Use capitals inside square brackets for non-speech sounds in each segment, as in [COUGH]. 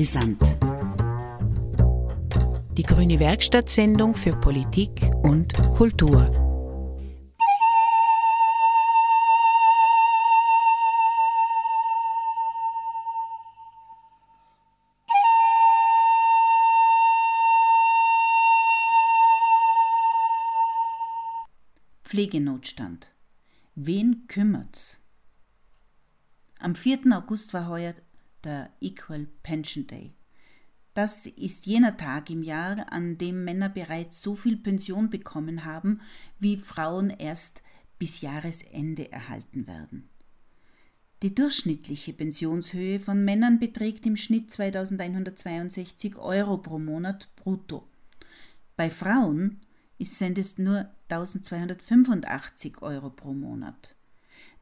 Brisant. Die Grüne Werkstattsendung für Politik und Kultur. Pflegenotstand. Wen kümmert's? Am 4. August war heuer der Equal Pension Day. Das ist jener Tag im Jahr, an dem Männer bereits so viel Pension bekommen haben, wie Frauen erst bis Jahresende erhalten werden. Die durchschnittliche Pensionshöhe von Männern beträgt im Schnitt 2162 Euro pro Monat brutto. Bei Frauen sind es nur 1285 Euro pro Monat.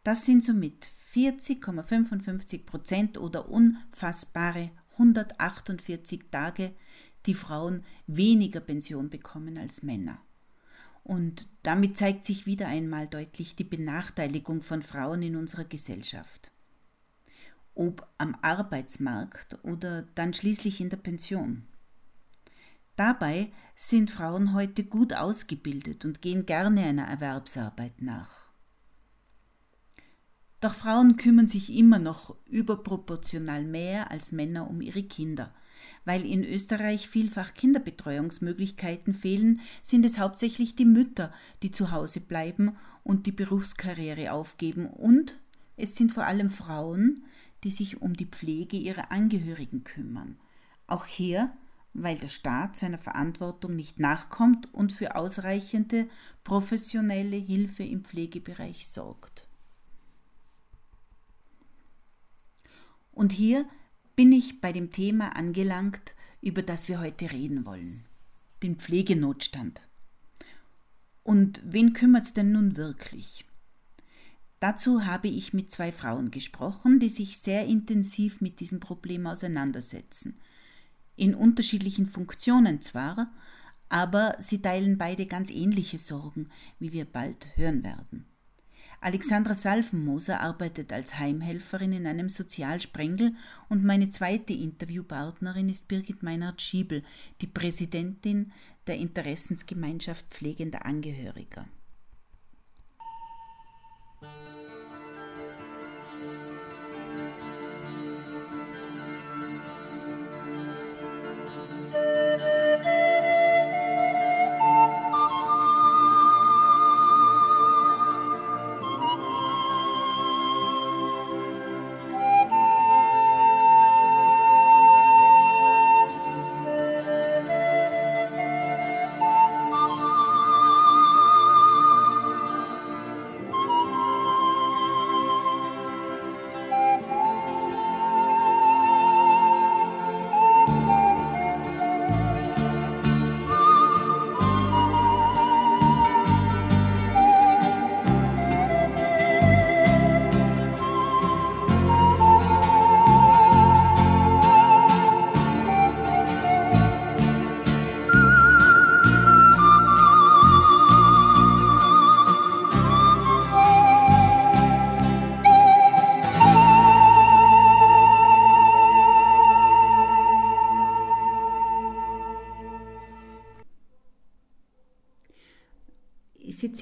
Das sind somit 40,55 Prozent oder unfassbare 148 Tage, die Frauen weniger Pension bekommen als Männer. Und damit zeigt sich wieder einmal deutlich die Benachteiligung von Frauen in unserer Gesellschaft. Ob am Arbeitsmarkt oder dann schließlich in der Pension. Dabei sind Frauen heute gut ausgebildet und gehen gerne einer Erwerbsarbeit nach. Doch Frauen kümmern sich immer noch überproportional mehr als Männer um ihre Kinder. Weil in Österreich vielfach Kinderbetreuungsmöglichkeiten fehlen, sind es hauptsächlich die Mütter, die zu Hause bleiben und die Berufskarriere aufgeben. Und es sind vor allem Frauen, die sich um die Pflege ihrer Angehörigen kümmern. Auch hier, weil der Staat seiner Verantwortung nicht nachkommt und für ausreichende professionelle Hilfe im Pflegebereich sorgt. Und hier bin ich bei dem Thema angelangt, über das wir heute reden wollen, den Pflegenotstand. Und wen kümmert es denn nun wirklich? Dazu habe ich mit zwei Frauen gesprochen, die sich sehr intensiv mit diesem Problem auseinandersetzen. In unterschiedlichen Funktionen zwar, aber sie teilen beide ganz ähnliche Sorgen, wie wir bald hören werden. Alexandra Salvenmoser arbeitet als Heimhelferin in einem Sozialsprengel und meine zweite Interviewpartnerin ist Birgit Meinert-Schiebel, die Präsidentin der Interessensgemeinschaft pflegender Angehöriger.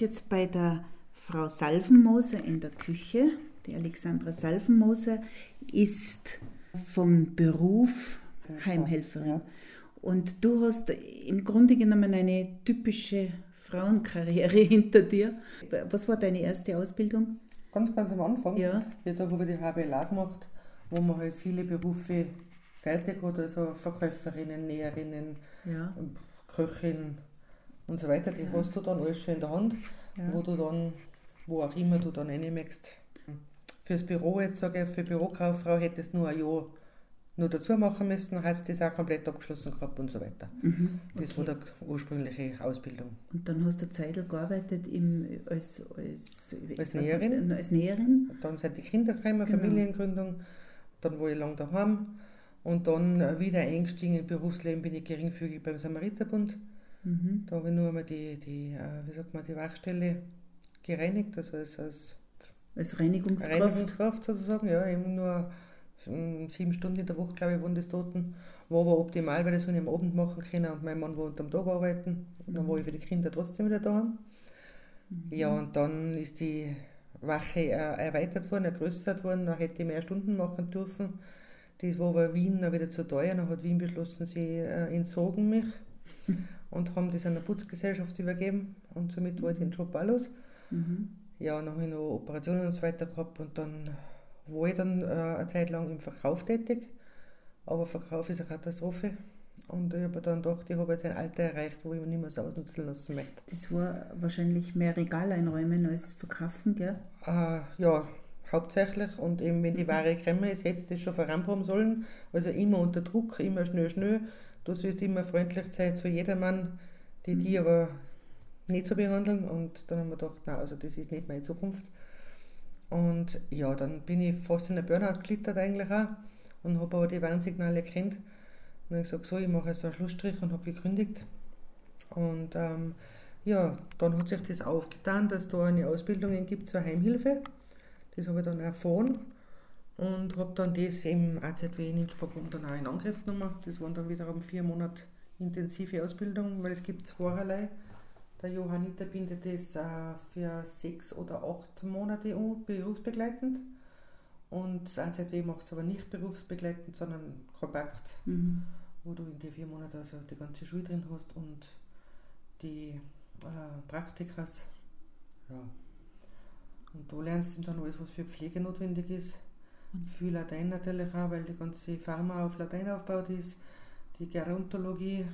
Jetzt bei der Frau Salvenmoser in der Küche. Die Alexandra Salvenmoser ist vom Beruf Heimhelferin. Und du hast im Grunde genommen eine typische Frauenkarriere [LAUGHS] hinter dir. Was war deine erste Ausbildung? Ganz, ganz am Anfang. Ja. ja da habe ich die HBLA gemacht, wo man halt viele Berufe fertig hat, also Verkäuferinnen, Näherinnen, ja. Köchin, und so weiter, die ja. hast du dann alles schon in der Hand, ja. wo du dann, wo auch immer du dann reinmachst. Fürs Büro, jetzt sage ich, für Bürokauffrau hättest du nur ein Jahr nur dazu machen müssen, hast das auch komplett abgeschlossen gehabt und so weiter. Mhm, okay. Das war die ursprüngliche Ausbildung. Und dann hast du eine Zeit gearbeitet im, als, als, als Näherin. Als Näherin. Dann sind die Kinder gekommen, genau. Familiengründung. Dann war ich lang daheim. Und dann wieder eingestiegen im Berufsleben bin ich geringfügig beim Samariterbund. Mhm. Da habe ich nur einmal die, die, äh, wie sagt man, die Wachstelle gereinigt, also als, als als Reinigungskraft. Reinigungskraft sozusagen, ja, eben nur sieben Stunden in der Woche, glaube ich, waren das Toten. War aber optimal, weil das habe ich am Abend machen können und mein Mann wollte am Tag arbeiten. Und dann war ich für die Kinder trotzdem wieder da. Mhm. Ja, und dann ist die Wache äh, erweitert worden, ergrößert worden, dann hätte ich mehr Stunden machen dürfen. Das war aber Wien dann wieder zu teuer, dann hat Wien beschlossen, sie äh, entzogen mich [LAUGHS] und haben das einer Putzgesellschaft übergeben und somit war ich den Job auch los. Mhm. Ja, dann habe ich noch Operationen und so weiter gehabt und dann war ich dann äh, eine Zeit lang im Verkauf tätig, aber Verkauf ist eine Katastrophe. Und ich habe dann gedacht, ich habe jetzt ein Alter erreicht, wo ich mich nicht mehr so ausnutzen lassen möchte. Das war wahrscheinlich mehr Regal einräumen als verkaufen, gell? Äh, ja, hauptsächlich. Und eben, wenn die Ware gekommen ist, hätte das schon vorankommen sollen. Also immer unter Druck, immer schnell, schnell. Du sollst immer freundlich sein zu jedermann, die mhm. die aber nicht so behandeln. Und dann haben wir gedacht, nein, also das ist nicht meine Zukunft. Und ja, dann bin ich fast in der Burnout geklittert eigentlich auch und habe aber die Warnsignale erkannt dann habe ich gesagt, so, ich mache jetzt einen Schlussstrich und habe gekündigt. Und ähm, ja, dann hat sich das aufgetan, dass da eine Ausbildung gibt zur Heimhilfe. Das habe ich dann erfahren und habe dann das im AZW in Innsbruck dann auch in Angriff genommen. Das waren dann wiederum vier Monate intensive Ausbildung, weil es gibt zweierlei. Der Johanniter bindet das äh, für sechs oder acht Monate um, berufsbegleitend. Und das AZW macht es aber nicht berufsbegleitend, sondern kompakt, mhm. wo du in die vier Monate also die ganze Schule drin hast und die äh, Praktikas. Ja. Und du lernst dann alles, was für Pflege notwendig ist. Und viel Latein natürlich auch, weil die ganze Pharma auf Latein aufgebaut ist, die Gerontologie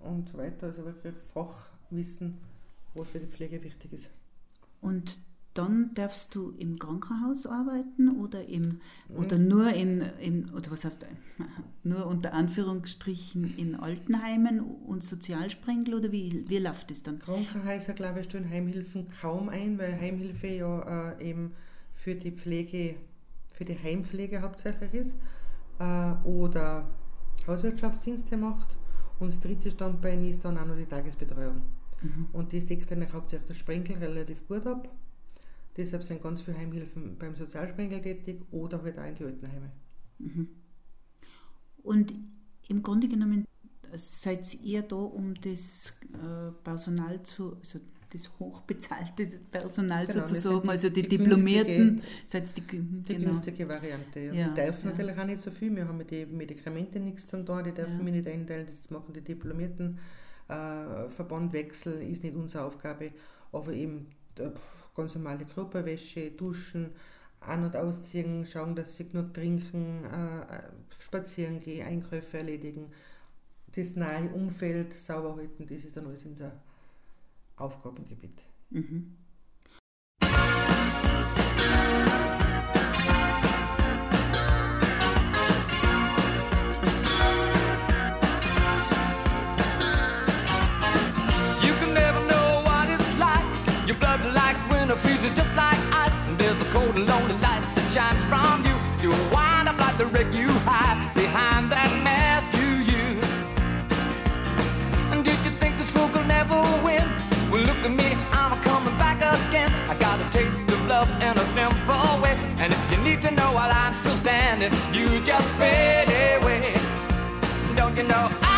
und so weiter, also wirklich Fachwissen, was für die Pflege wichtig ist. Und dann darfst du im Krankenhaus arbeiten oder im oder mhm. nur in, in oder was heißt [LAUGHS] nur unter Anführungsstrichen in Altenheimen und Sozialsprengel oder wie, wie läuft das dann? Krankenhäuser, glaube ich, stellen Heimhilfen kaum ein, weil Heimhilfe ja äh, eben für die Pflege, für die Heimpflege hauptsächlich ist äh, oder Hauswirtschaftsdienste macht. Und das dritte Standbein ist dann auch noch die Tagesbetreuung. Mhm. Und die deckt dann hauptsächlich der Sprenkel relativ gut ab. Deshalb sind ganz viele Heimhilfen beim Sozialsprengel tätig oder halt auch in die Altenheime. Mhm. Und im Grunde genommen seid ihr da, um das äh, Personal zu, also das hochbezahlte Personal genau, sozusagen, also die, die Diplomierten, seid die, die genau. günstige Variante. Ja. die dürfen ja. natürlich auch nicht so viel, wir haben mit den Medikamenten nichts zu tun, die dürfen ja. wir nicht einteilen, das machen die Diplomierten. Äh, Verbandwechsel ist nicht unsere Aufgabe, aber eben äh, ganz normale Körperwäsche, duschen, an- und ausziehen, schauen, dass sie genug trinken, äh, spazieren gehen, Einkäufe erledigen, das nahe Umfeld sauber halten, das ist dann alles unser Aufgabengebiet. Mhm. freezes just like ice. There's a cold and lonely light that shines from you. You wind up like the wreck you hide love in a simple way. And if you need to know while I'm still standing, you just fade away. Don't you know I'm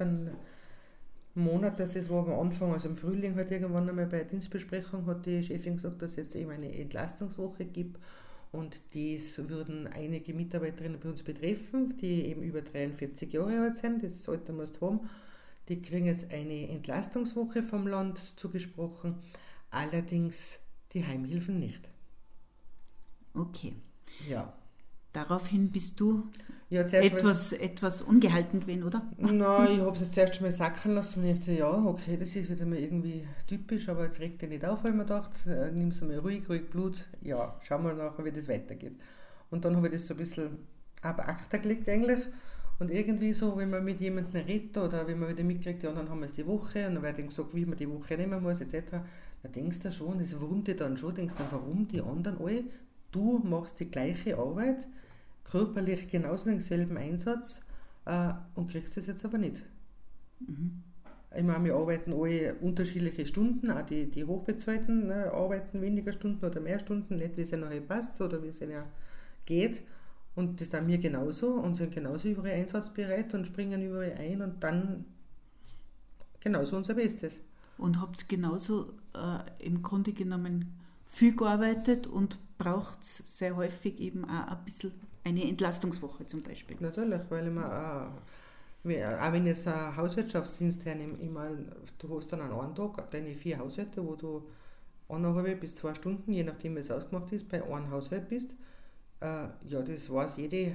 einen Monat, das ist, wo am Anfang, also im Frühling halt irgendwann einmal bei der Dienstbesprechung hat die Chefin gesagt, dass es jetzt eben eine Entlastungswoche gibt und dies würden einige Mitarbeiterinnen bei uns betreffen, die eben über 43 Jahre alt sind, das Alter musst haben. Die kriegen jetzt eine Entlastungswoche vom Land zugesprochen, allerdings die Heimhilfen nicht. Okay. Ja. Daraufhin bist du Ja, etwas, etwas ungehalten gewesen, oder? Nein, ich [LAUGHS] habe es jetzt zuerst mal sacken lassen und ich dachte, ja, okay, das ist wieder mal irgendwie typisch, aber jetzt regt er nicht auf, weil mir gedacht, äh, nimm es mal ruhig, ruhig Blut, ja, schau mal nachher, wie das weitergeht. Und dann habe ich das so ein bisschen ab Achter gelegt eigentlich und irgendwie so, wenn man mit jemandem redet oder wenn man wieder mitkriegt, ja, dann haben wir es die Woche und dann wird gesagt, wie man die Woche nehmen muss, etc., da denkst du schon, das wurmt dich dann schon, denkst du, warum die anderen alle, du machst die gleiche Arbeit, körperlich genauso denselben Einsatz äh, und kriegst das jetzt aber nicht. Mhm. Ich meine, wir arbeiten alle unterschiedliche Stunden, auch die, die Hochbezahlten äh, arbeiten weniger Stunden oder mehr Stunden, nicht wie es ihnen halt passt oder wie es ihnen geht. Und das tun wir genauso und sind genauso überall einsatzbereit und springen überall ein und dann genauso unser Bestes. Und habt genauso äh, im Grunde genommen viel gearbeitet und braucht sehr häufig eben auch ein bisschen eine Entlastungswoche zum Beispiel. Natürlich, weil ich mir auch, auch wenn jetzt ein Hauswirtschaftsdienst meine, du hast dann an einem Tag deine vier Haushalte, wo du eineinhalb bis zwei Stunden, je nachdem wie es ausgemacht ist, bei einem Haushalt bist. Äh, ja, das weiß jede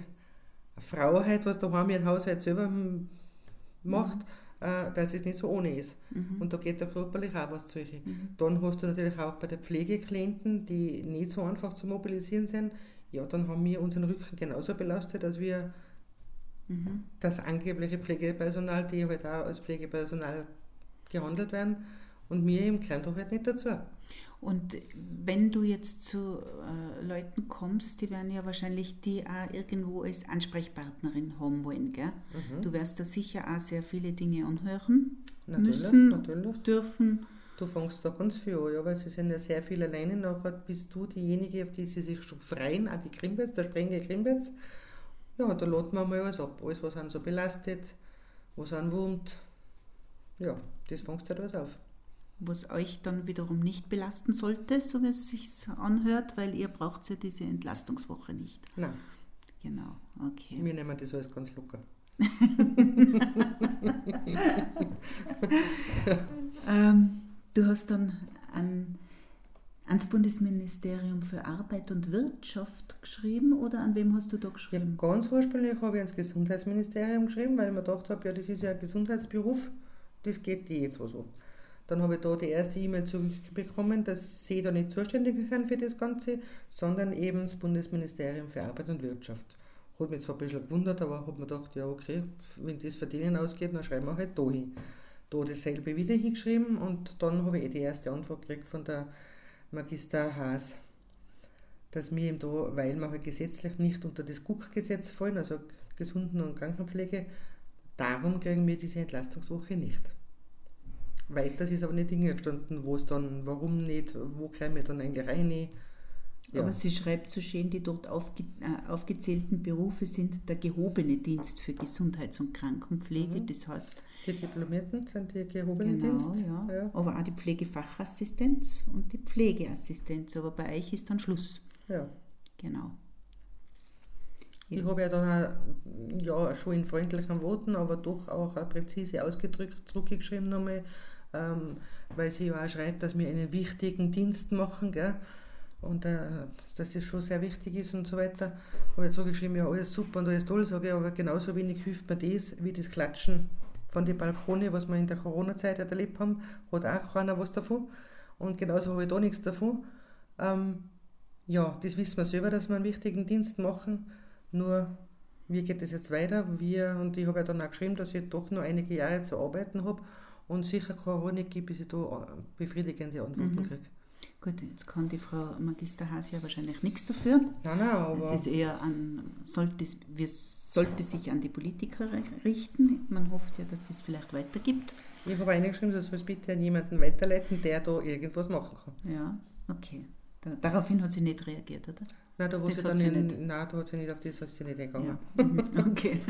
Frau halt, was daheim ihren Haushalt selber macht. Mhm äh, dass es nicht so ohne ist. Mhm. Und da geht da körperlich auch was zu. Mhm. Dann hast du natürlich auch bei den Pflegeklienten, die nicht so einfach zu mobilisieren sind, ja, dann haben wir unseren Rücken genauso belastet, als wir mhm. das angebliche Pflegepersonal, die halt auch als Pflegepersonal gehandelt werden. Und wir im gehören doch halt nicht dazu. Und wenn du jetzt zu äh, Leuten kommst, die werden ja wahrscheinlich die auch irgendwo als Ansprechpartnerin haben wollen. Gell? Mhm. Du wirst da sicher auch sehr viele Dinge anhören natürlich, müssen, natürlich. dürfen. Du fängst da ganz viel an, ja, weil sie sind ja sehr viel alleine. Nachher bist du diejenige, auf die sie sich schon freuen, auch die Krimbets, der Sprengel Krimbets. Ja, da laden wir mal alles ab. Alles, was einen so belastet, was einen wurmt. Ja, das fängst du halt alles auf was euch dann wiederum nicht belasten sollte, so wie es sich anhört, weil ihr braucht ja diese Entlastungswoche nicht. Nein. Genau, okay. Wir nehmen das alles ganz locker. [LAUGHS] [LAUGHS] ähm, du hast dann an, ans Bundesministerium für Arbeit und Wirtschaft geschrieben oder an wem hast du da geschrieben? Ja, ganz ursprünglich habe ich ans Gesundheitsministerium geschrieben, weil ich mir gedacht habe, ja, das ist ja ein Gesundheitsberuf, das geht die jetzt so. Dann habe ich da die erste E-Mail zurückbekommen, dass sie da nicht zuständig sind für das Ganze, sondern eben das Bundesministerium für Arbeit und Wirtschaft. Hat mich zwar ein bisschen gewundert, aber habe mir gedacht, ja okay, wenn das für denen ausgeht, dann schreiben wir halt da hin. Da dasselbe wieder hingeschrieben und dann habe ich eh die erste Antwort gekriegt von der Magister Haas, dass wir eben da, weil wir halt gesetzlich nicht unter das GUK-Gesetz fallen, also Gesunden- und Krankenpflege, darum kriegen wir diese Entlastungswoche nicht. Weiter ist aber nicht hingestanden, wo es dann, warum nicht, wo käme wir dann eigentlich rein. Ja. Aber sie schreibt so schön, die dort aufge, äh, aufgezählten Berufe sind der gehobene Dienst für Gesundheits- und Krankenpflege. Mhm. Das heißt. Die Diplomierten sind die gehobene genau, Dienst. Ja. ja. Aber auch die Pflegefachassistenz und die Pflegeassistenz. Aber bei euch ist dann Schluss. Ja. Genau. Ich habe ja dann auch, ja, schon in freundlichen Worten, aber doch auch präzise ausgedrückt zurückgeschrieben nochmal, ähm, weil sie auch schreibt, dass wir einen wichtigen Dienst machen, gell? Und äh, dass das schon sehr wichtig ist und so weiter. Habe jetzt so geschrieben, ja, alles super und alles toll, sage ich, aber genauso wenig hilft mir das, wie das Klatschen von den Balkone, was wir in der Corona-Zeit erlebt haben, hat auch keiner was davon. Und genauso habe ich da nichts davon. Ähm, ja, das wissen wir selber, dass wir einen wichtigen Dienst machen, nur wie geht es jetzt weiter? Wir, und ich habe ja dann auch geschrieben, dass ich doch noch einige Jahre zu arbeiten habe und sicher keine nicht gibt, bis ich da befriedigende Antworten mhm. kriege. Gut, jetzt kann die Frau Magister Haas ja wahrscheinlich nichts dafür. Nein, nein, aber... Es ist eher an, sollte, wir sollte sich an die Politiker richten. Man hofft ja, dass es vielleicht weitergibt. Ich habe reingeschrieben, dass soll es bitte an jemanden weiterleiten, der da irgendwas machen kann. Ja, okay. Da, daraufhin hat sie nicht reagiert, oder? Nein, da, das sie dann sie in, nicht. Nein, da hat sie nicht auf das, was sie nicht eingegangen. Ja. [LAUGHS] Mhm, okay.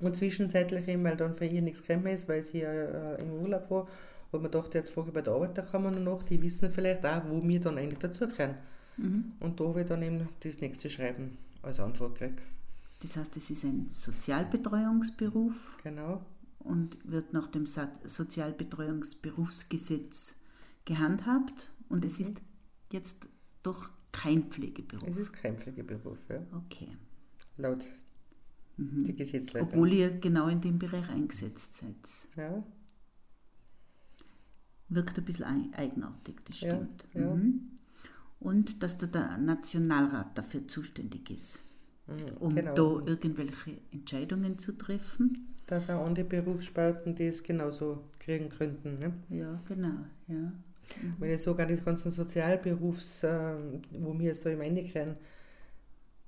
Und zwischenzeitlich eben, weil dann für ihr nichts gekommen ist, weil sie ja äh, im Urlaub war, hat man gedacht, jetzt frage ich bei der Arbeiterkammer noch nach, die wissen vielleicht auch, wo wir dann eigentlich dazugehören. Mhm. Und da habe ich dann eben das nächste Schreiben als Antwort gekriegt. Das heißt, es ist ein Sozialbetreuungsberuf. Genau. Und wird nach dem Sozialbetreuungsberufsgesetz gehandhabt. Und es ist jetzt doch kein Pflegeberuf. Es ist kein Pflegeberuf, ja. Okay. Laut mhm. die Gesetzleitung. Obwohl ihr genau in dem Bereich eingesetzt seid. Ja. Wirkt ein bisschen eigenartig, das stimmt. Ja, ja. Mhm. Und dass da der Nationalrat dafür zuständig ist, mhm, um genau. da irgendwelche Entscheidungen zu treffen. Dass auch andere Berufssparten das genauso kriegen könnten. Ne? Ja, genau. Ja. Mhm. Wenn ich sogar die ganzen Sozialberufs, äh, wo wir jetzt da im reingehen,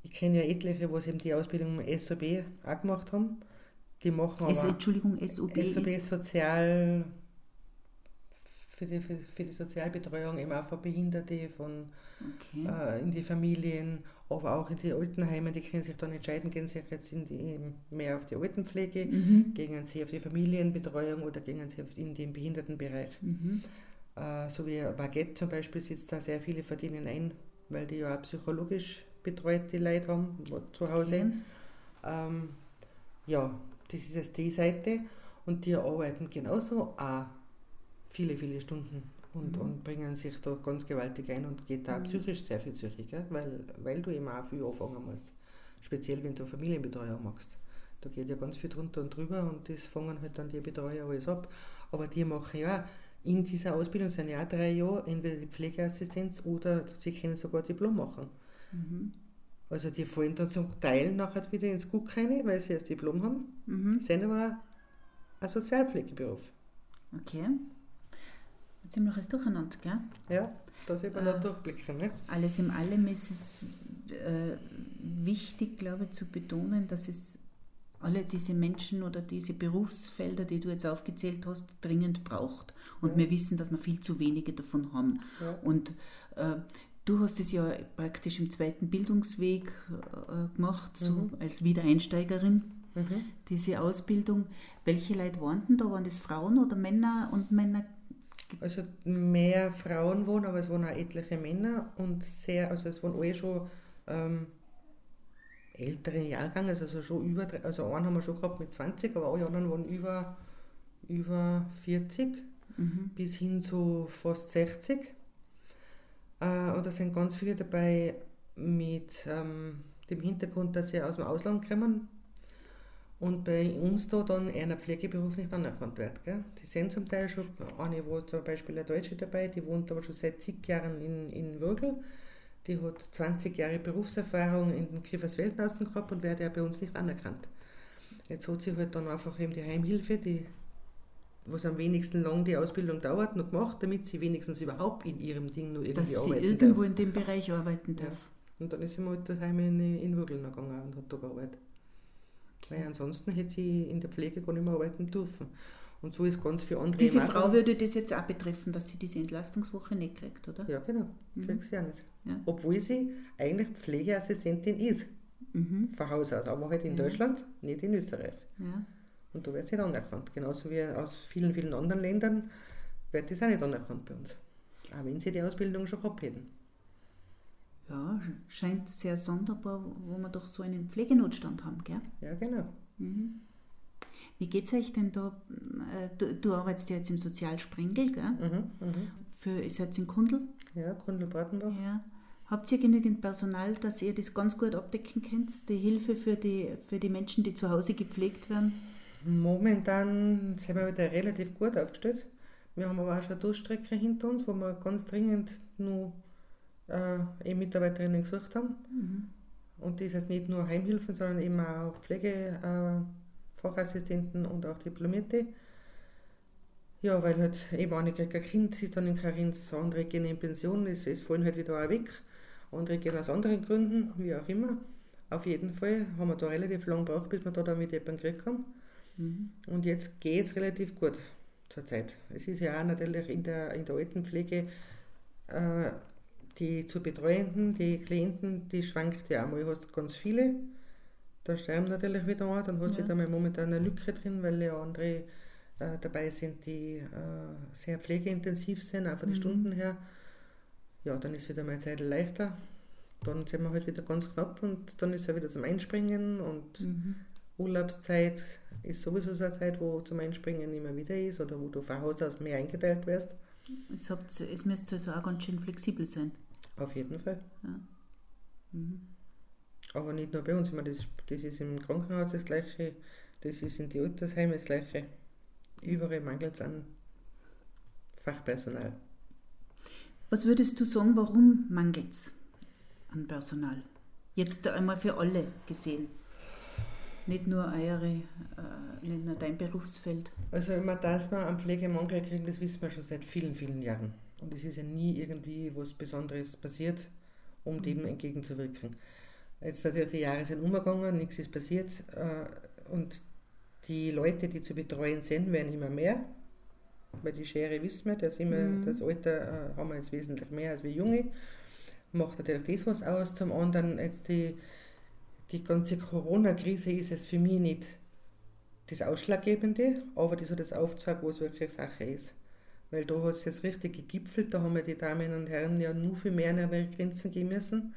ich kenne ja etliche, was eben die Ausbildung im SOB auch gemacht haben. Die machen aber. Entschuldigung, SOB. SOB ist Sozial für die, für, für die Sozialbetreuung eben auch von Behinderte, von okay. äh, in die Familien, aber auch in die Altenheime, die können sich dann entscheiden, gehen sie jetzt in die, mehr auf die Altenpflege, mhm. gehen sie auf die Familienbetreuung oder gehen sie in den Behindertenbereich. Mhm. Äh, so wie Baguette zum Beispiel sitzt da sehr viele verdienen ein, weil die ja auch psychologisch betreute Leute haben zu Hause. Okay. Ähm, ja, das ist jetzt die Seite und die arbeiten genauso auch viele, viele Stunden und, mhm. und bringen sich da ganz gewaltig ein und geht da mhm. psychisch sehr viel zurück, weil, weil du eben auch viel anfangen musst. Speziell wenn du Familienbetreuung machst. Da geht ja ganz viel drunter und drüber und das fangen halt dann die Betreuer alles ab. Aber die machen ja in dieser Ausbildung sind ja auch drei Jahre entweder die Pflegeassistenz oder sie können sogar Diplom machen. Mhm. Also die fallen dann zum Teil nachher wieder ins Guck rein, weil sie erst Diplom haben, mhm. sind aber ein Sozialpflegeberuf. Okay ziemliches Durcheinander, gell? Ja, da sieht man äh, noch durchblicken. Ne? Alles in allem ist es äh, wichtig, glaube ich, zu betonen, dass es alle diese Menschen oder diese Berufsfelder, die du jetzt aufgezählt hast, dringend braucht. Und ja. wir wissen, dass wir viel zu wenige davon haben. Ja. Und äh, du hast es ja praktisch im zweiten Bildungsweg äh, gemacht, so mhm. als Wiedereinsteigerin. Mhm. Diese Ausbildung. Welche Leute waren denn da? Waren das Frauen oder Männer und Männer also mehr Frauen wohnen, aber es wohnen auch etliche Männer und sehr, also es wohnen alle schon ähm, ältere Jahrgänge, also schon über, also einen haben wir schon gehabt mit 20, aber alle anderen wohnen über, über 40 mhm. bis hin zu fast 60. Äh, und da sind ganz viele dabei mit ähm, dem Hintergrund, dass sie aus dem Ausland kommen, und bei uns da dann eher ein Pflegeberuf nicht anerkannt wird. Gell? Die sind zum Teil schon, eine wo zum Beispiel eine Deutsche dabei, die wohnt aber schon seit zig Jahren in, in Würgel. Die hat 20 Jahre Berufserfahrung in den Grieferswelden gehabt und wird ja bei uns nicht anerkannt. Jetzt hat sie halt dann einfach eben die Heimhilfe, die, was am wenigsten lang die Ausbildung dauert, noch gemacht, damit sie wenigstens überhaupt in ihrem Ding nur irgendwie Dass arbeiten sie irgendwo darf. in dem Bereich arbeiten darf. Ja. Und dann ist sie mal daheim in, in Würgel gegangen und hat da gearbeitet. Weil ansonsten hätte sie in der Pflege gar nicht mehr arbeiten dürfen. Und so ist ganz viel andere. Diese Frau würde das jetzt auch betreffen, dass sie diese Entlastungswoche nicht kriegt, oder? Ja, genau. Mhm. Kriegt sie auch nicht. Ja. Obwohl sie eigentlich Pflegeassistentin ist. Mhm. Von Haus aus. Aber halt in ja. Deutschland, nicht in Österreich. Ja. Und da wird sie nicht anerkannt. Genauso wie aus vielen, vielen anderen Ländern wird das auch nicht anerkannt bei uns. Auch wenn sie die Ausbildung schon gehabt hätten ja, scheint sehr sonderbar, wo wir doch so einen Pflegenotstand haben, gell? Ja, genau. Mhm. Wie geht es euch denn da? Äh, du, du, arbeitest ja jetzt im Sozialsprengel, gell? Mhm, mh. Für, ist jetzt in Kundl? Ja, Kundl-Bratenbach. Ja. Habt ihr genügend Personal, dass ihr das ganz gut abdecken könnt, die Hilfe für die, für die Menschen, die zu Hause gepflegt werden? Momentan sind wir wieder relativ gut aufgestellt. Wir haben aber auch schon eine Durchstrecke hinter uns, wo wir ganz dringend nur äh, eben Mitarbeiterinnen gesucht haben. Mhm. Und das heißt nicht nur Heimhilfen, sondern eben auch Pflegefachassistenten äh, und auch Diplomierte. Ja, weil halt eben eine kriegt ein Kind, ist dann in Karenz, andere gehen in Pension, es, es fallen halt wieder auch weg. Andere gehen aus anderen Gründen, wie auch immer. Auf jeden Fall haben wir da relativ lang gebraucht, bis wir da dann mit jemandem gekriegt haben. Mhm. Und jetzt geht es relativ gut zurzeit. Es ist ja auch natürlich in der, in der Altenpflege äh, die zu betreuenden, die Klienten, die schwankt ja einmal, hast ganz viele. da sterben natürlich wieder an, dann hast du ja. wieder mal momentan eine Lücke drin, weil ja andere äh, dabei sind, die äh, sehr pflegeintensiv sind, auch von den mhm. Stunden her. Ja, dann ist wieder meine Zeit leichter. Dann sind wir halt wieder ganz knapp und dann ist ja wieder zum Einspringen und mhm. Urlaubszeit ist sowieso so eine Zeit, wo zum Einspringen immer wieder ist oder wo du von Haus aus mehr eingeteilt wirst. Es, habt, es müsste also auch ganz schön flexibel sein. Auf jeden Fall. Ja. Mhm. Aber nicht nur bei uns, ich meine, das, das ist im Krankenhaus das Gleiche, das ist in die Altersheimen das Gleiche. Überall mangelt es an Fachpersonal. Was würdest du sagen, warum mangelt es an Personal? Jetzt einmal für alle gesehen. Nicht nur eure, äh, nicht nur dein Berufsfeld. Also immer, dass wir einen Pflegemangel kriegen, das wissen wir schon seit vielen, vielen Jahren. Und es ist ja nie irgendwie was Besonderes passiert, um mhm. dem entgegenzuwirken. Jetzt natürlich die Jahre sind umgegangen, nichts ist passiert. Äh, und die Leute, die zu betreuen sind, werden immer mehr. Weil die Schere wissen wir, dass immer, mhm. das Alter äh, haben wir jetzt wesentlich mehr als wir Junge. Macht natürlich das was aus. Zum anderen jetzt die, die ganze Corona-Krise ist es für mich nicht das Ausschlaggebende, aber das hat das aufgezeigt, was wirklich Sache ist. Weil da hat es jetzt richtig gegipfelt, da haben wir die Damen und Herren ja nur viel mehr an ihre Grenzen gehen müssen.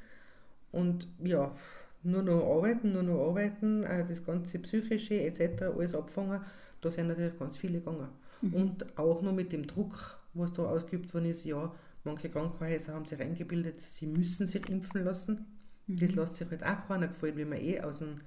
Und ja, nur noch arbeiten, nur noch arbeiten, das ganze Psychische etc. alles abfangen, da sind natürlich ganz viele gegangen. Mhm. Und auch noch mit dem Druck, was da ausgeübt worden ist, ja, manche Krankenhäuser haben sich eingebildet, sie müssen sich impfen lassen. Mhm. Das lässt sich halt auch keiner gefallen, wenn man eh aus dem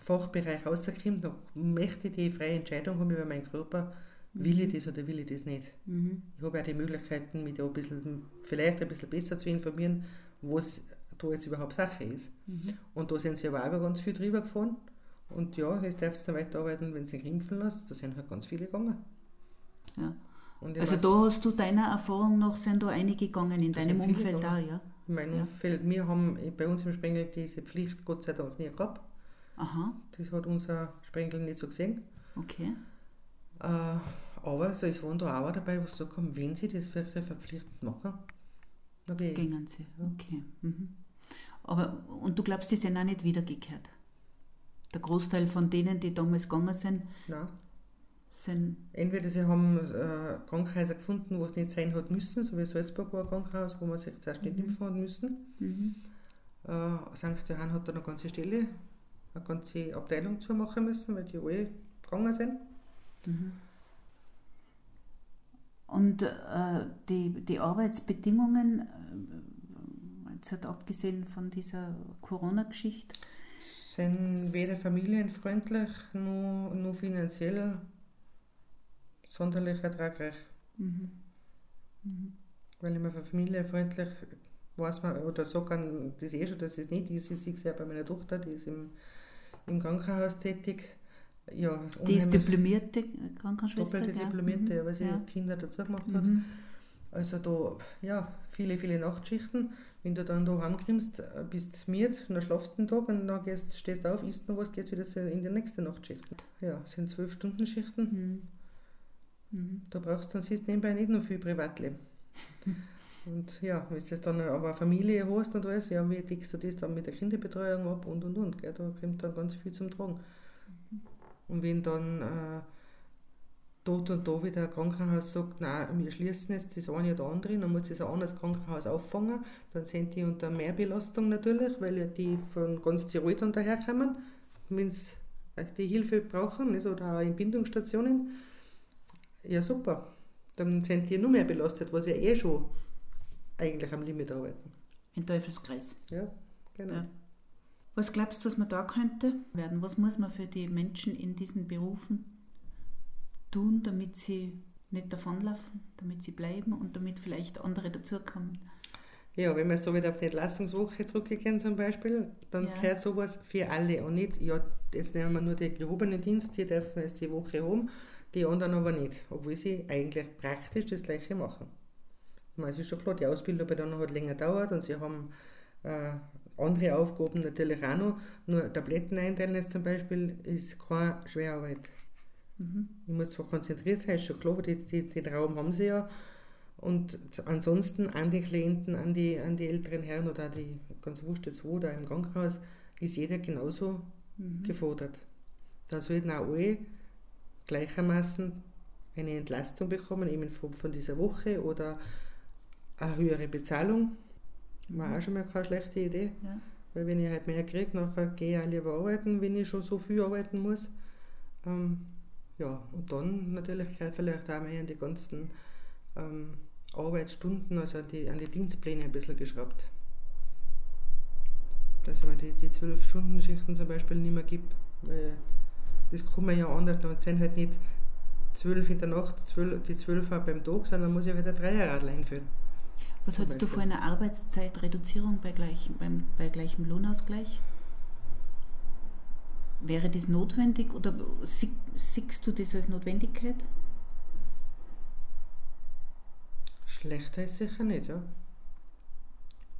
Fachbereich rauskommt, dann möchte ich die freie Entscheidung haben über meinen Körper, will ich mhm. das oder will ich das nicht. Mhm. Ich habe auch die Möglichkeiten, mich da ein bisschen, vielleicht ein bisschen besser zu informieren, was da jetzt überhaupt Sache ist. Mhm. Und da sind sie aber auch ganz viel drüber gefahren. Und ja, jetzt darfst du weiterarbeiten, wenn sie impfen lässt. Da sind halt ganz viele gegangen. Ja. Also weiß, da hast du deiner Erfahrung nach, sind da einige gegangen in deinem Umfeld auch, ja? In meinem ja. Umfeld, wir haben bei uns im Sprengel diese Pflicht Gott sei Dank nie gehabt. Aha. Das hat unser Sprengel nicht so gesehen. Okay. Äh, aber es waren da auch dabei, was gesagt haben, wenn sie das wirklich verpflichtend machen, dann gehen sie. Okay. Mhm. Aber, und du glaubst, die sind auch nicht wiedergekehrt? Der Großteil von denen, die damals gegangen sind, Nein. sind. Entweder sie haben äh, Krankenhäuser gefunden, wo es nicht sein hat müssen, so wie Salzburg war ein Krankenhaus, wo man sich zuerst nicht mhm. impfen hat müssen. Mhm. Äh, St. Johann hat da eine ganze Stelle, eine ganze Abteilung zu machen müssen, weil die alle gegangen sind. Mhm. Und äh, die, die Arbeitsbedingungen, äh, jetzt hat abgesehen von dieser Corona-Geschichte, sind weder familienfreundlich noch, noch finanziell sonderlich ertragreich. Mhm. Mhm. Weil immer familienfreundlich weiß man, oder so kann das eh schon, dass es nicht ist. Ich sehe es ja bei meiner Tochter, die ist im, im Krankenhaus tätig. Ja, die ist diplomierte Krankenschwester. Doppelte diplomierte, ja. weil sie ja. Kinder dazu gemacht hat. Mhm. Also da, ja, viele, viele Nachtschichten. Wenn du dann da heimkommst, äh, bist du miert, dann schlafst du den Tag und dann gehst, stehst du auf, isst noch was, gehst wieder in die nächste Nachtschicht. Ja, sind zwölf Stunden Schichten. Mhm. Mhm. Da brauchst du dann siehst nebenbei nicht noch viel Privatleben. Und ja, wenn du dann aber eine Familie hast und alles, ja, wie deckst du das dann mit der Kinderbetreuung ab und und und. Gell? Da kommt dann ganz viel zum Tragen. Und wenn dann äh, dort und da wieder ein Krankenhaus sagt, nein, wir schließen jetzt das eine oder andere, dann muss es ein anderes Krankenhaus auffangen, dann sind die unter Mehrbelastung natürlich, weil ja die von ganz Tirol dann daherkommen, wenn sie die Hilfe brauchen also, oder auch in Bindungsstationen. Ja, super. Dann sind die nur mehr belastet, was ja eh schon eigentlich am Limit arbeiten. In Teufelskreis. Ja, genau. Ja. Was glaubst du, was man da könnte werden? Was muss man für die Menschen in diesen Berufen tun, damit sie nicht davonlaufen, damit sie bleiben und damit vielleicht andere dazukommen? Ja, wenn wir so wieder auf die Entlastungswoche zurückgehen zum Beispiel, dann ja. gehört sowas für alle und nicht, ja, jetzt nehmen wir nur die gehobenen Dienst, die dürfen jetzt die Woche haben, die anderen aber nicht, obwohl sie eigentlich praktisch das Gleiche machen. Ich meine, es ist schon klar, die Ausbildung bei denen hat länger dauert und sie haben äh, andere Aufgaben natürlich auch noch. Nur Tabletten einteilen jetzt zum Beispiel ist keine Schwerarbeit. Mhm. Ich muss zwar konzentriert sein, ist schon klar, die, die, den Raum haben sie ja. Und ansonsten an die Klienten, an die, an die älteren Herren oder die ganz wurscht jetzt wo, da im Krankenhaus, ist jeder genauso mhm. gefordert. Da sollten auch alle gleichermaßen eine Entlastung bekommen, eben von, von dieser Woche oder eine höhere Bezahlung. War auch schon mal keine schlechte Idee. Ja. Weil wenn ich halt mehr kriege, nachher gehe ich auch lieber arbeiten, wenn ich schon so viel arbeiten muss. Ähm, ja, und dann natürlich vielleicht auch mehr an die ganzen ähm, Arbeitsstunden, also die, an die Dienstpläne ein bisschen geschraubt. Dass man die, die 12-Stunden-Schichten zum Beispiel nicht mehr gibt. Weil das kann man ja anders noch. Es sind halt nicht zwölf in der Nacht, 12, die zwölf beim Tag, sondern muss ich halt ein Dreierrad einführen. Was hältst du von einer Arbeitszeitreduzierung bei, gleich, beim, bei gleichem Lohnausgleich? Wäre das notwendig oder sie, siehst du das als Notwendigkeit? Schlechter ist sicher nicht, ja.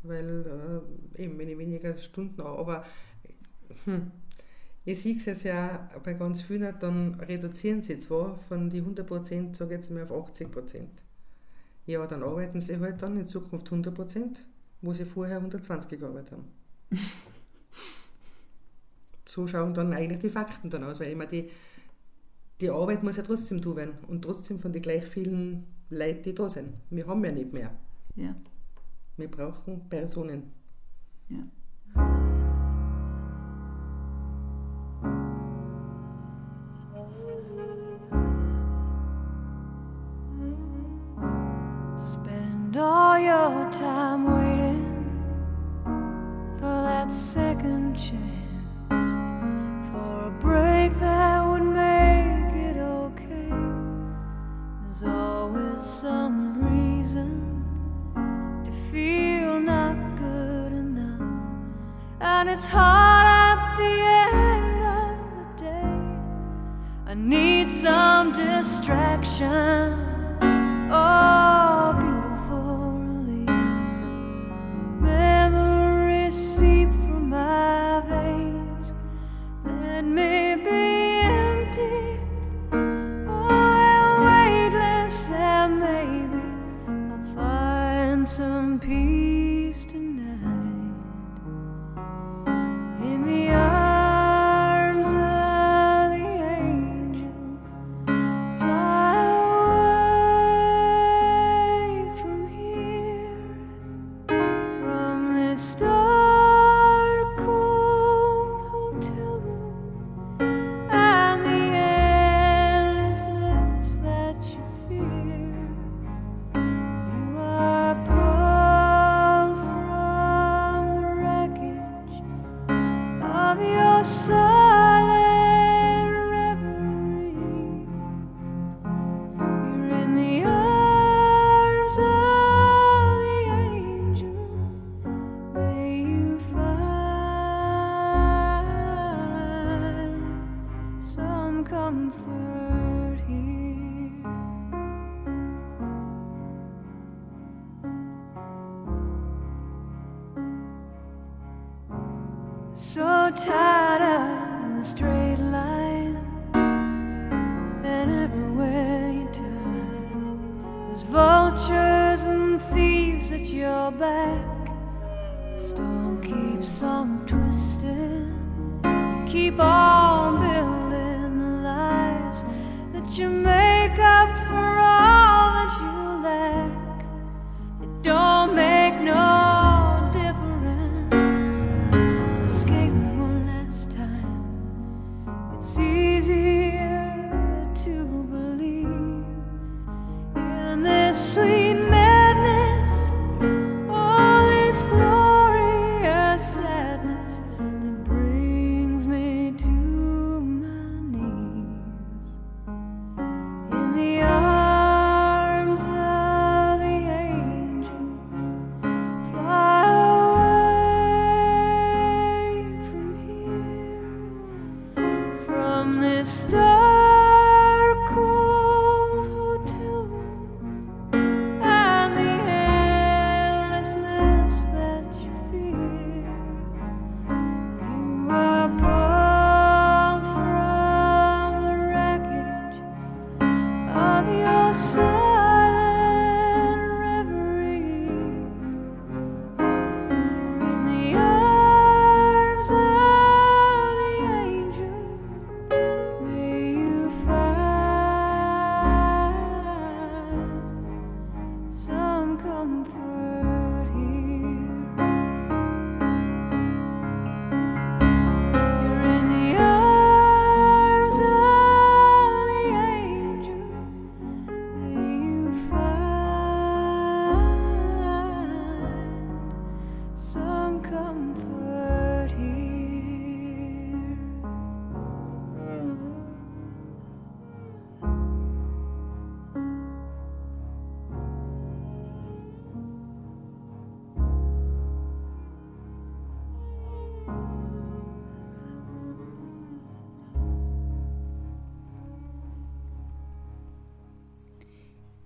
Weil äh, eben, wenn ich weniger Stunden habe, aber hm, ich sehe es jetzt ja bei ganz vielen, dann reduzieren sie zwar von die 100%, sage ich jetzt mal, auf 80%. Ja, dann arbeiten sie halt dann in Zukunft 100%, wo sie vorher 120 gearbeitet haben. [LAUGHS] so schauen dann eigentlich die Fakten dann aus, weil immer die, die Arbeit muss ja trotzdem tun werden und trotzdem von den gleich vielen Leuten, die da sind. Wir haben ja nicht mehr. Ja. Wir brauchen Personen. Ja. The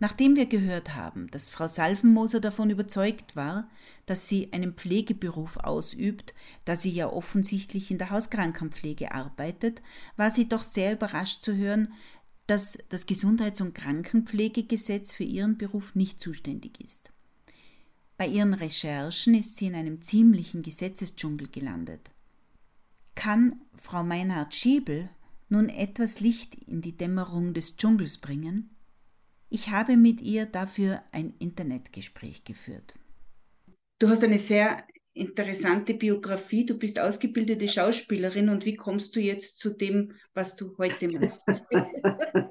Nachdem wir gehört haben, dass Frau Salvenmoser davon überzeugt war, dass sie einen Pflegeberuf ausübt, da sie ja offensichtlich in der Hauskrankenpflege arbeitet, war sie doch sehr überrascht zu hören, dass das Gesundheits- und Krankenpflegegesetz für ihren Beruf nicht zuständig ist. Bei ihren Recherchen ist sie in einem ziemlichen Gesetzesdschungel gelandet. Kann Frau Meinhard-Schiebel nun etwas Licht in die Dämmerung des Dschungels bringen? Ich habe mit ihr dafür ein Internetgespräch geführt. Du hast eine sehr interessante Biografie. Du bist ausgebildete Schauspielerin und wie kommst du jetzt zu dem, was du heute machst? [LAUGHS]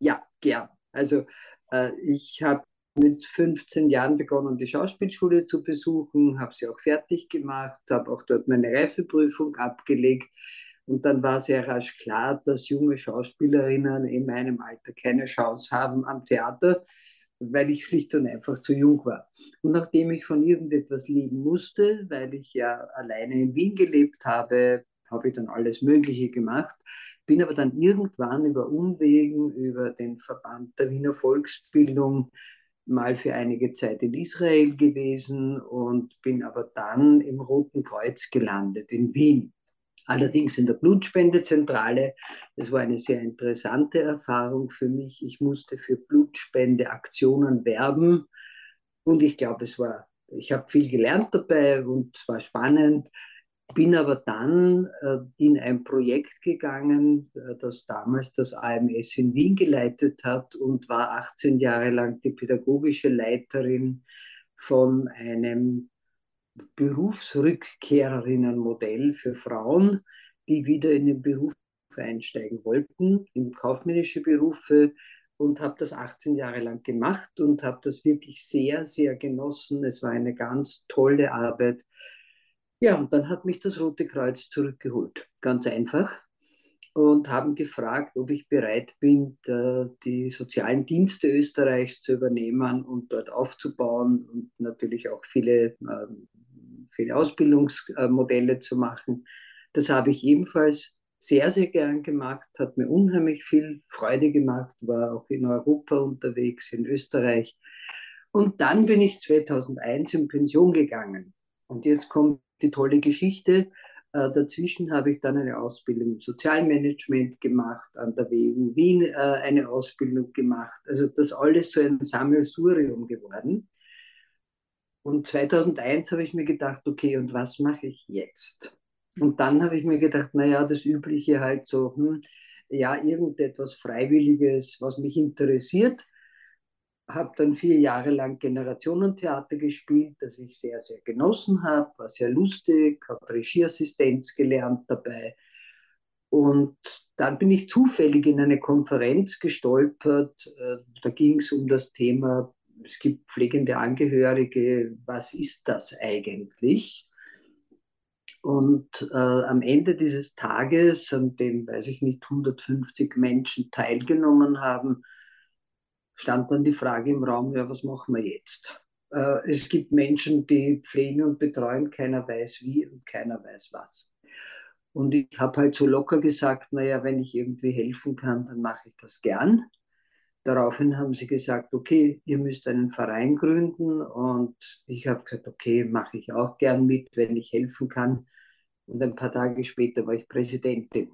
ja, gern. Also äh, ich habe mit 15 Jahren begonnen, die Schauspielschule zu besuchen, habe sie auch fertig gemacht, habe auch dort meine Reifeprüfung abgelegt und dann war sehr rasch klar, dass junge Schauspielerinnen in meinem Alter keine Chance haben am Theater, weil ich schlicht und einfach zu jung war. Und nachdem ich von irgendetwas leben musste, weil ich ja alleine in Wien gelebt habe, habe ich dann alles Mögliche gemacht, bin aber dann irgendwann über Umwegen, über den Verband der Wiener Volksbildung mal für einige Zeit in Israel gewesen und bin aber dann im Roten Kreuz gelandet in Wien allerdings in der Blutspendezentrale. Das war eine sehr interessante Erfahrung für mich. Ich musste für Blutspendeaktionen werben und ich glaube, es war, ich habe viel gelernt dabei und es war spannend. Bin aber dann äh, in ein Projekt gegangen, äh, das damals das AMS in Wien geleitet hat und war 18 Jahre lang die pädagogische Leiterin von einem Berufsrückkehrerinnenmodell für Frauen, die wieder in den Beruf einsteigen wollten, in kaufmännische Berufe und habe das 18 Jahre lang gemacht und habe das wirklich sehr, sehr genossen. Es war eine ganz tolle Arbeit. Ja, und dann hat mich das Rote Kreuz zurückgeholt. Ganz einfach und haben gefragt, ob ich bereit bin, die sozialen Dienste Österreichs zu übernehmen und dort aufzubauen und natürlich auch viele, ähm, viele Ausbildungsmodelle zu machen. Das habe ich ebenfalls sehr, sehr gern gemacht, hat mir unheimlich viel Freude gemacht, war auch in Europa unterwegs, in Österreich. Und dann bin ich 2001 in Pension gegangen. Und jetzt kommt die tolle Geschichte. Äh, dazwischen habe ich dann eine Ausbildung im Sozialmanagement gemacht, an der WU Wien äh, eine Ausbildung gemacht. Also das alles so ein Sammelsurium geworden. Und 2001 habe ich mir gedacht, okay, und was mache ich jetzt? Und dann habe ich mir gedacht, naja, das Übliche halt so, hm, ja, irgendetwas Freiwilliges, was mich interessiert habe dann vier Jahre lang Generationentheater gespielt, das ich sehr, sehr genossen habe, war sehr lustig, habe Regieassistenz gelernt dabei. Und dann bin ich zufällig in eine Konferenz gestolpert. Äh, da ging es um das Thema, es gibt pflegende Angehörige, was ist das eigentlich? Und äh, am Ende dieses Tages, an dem, weiß ich nicht, 150 Menschen teilgenommen haben, stand dann die Frage im Raum, ja, was machen wir jetzt? Äh, es gibt Menschen, die pflegen und betreuen, keiner weiß wie und keiner weiß was. Und ich habe halt so locker gesagt, naja, wenn ich irgendwie helfen kann, dann mache ich das gern. Daraufhin haben sie gesagt, okay, ihr müsst einen Verein gründen. Und ich habe gesagt, okay, mache ich auch gern mit, wenn ich helfen kann. Und ein paar Tage später war ich Präsidentin.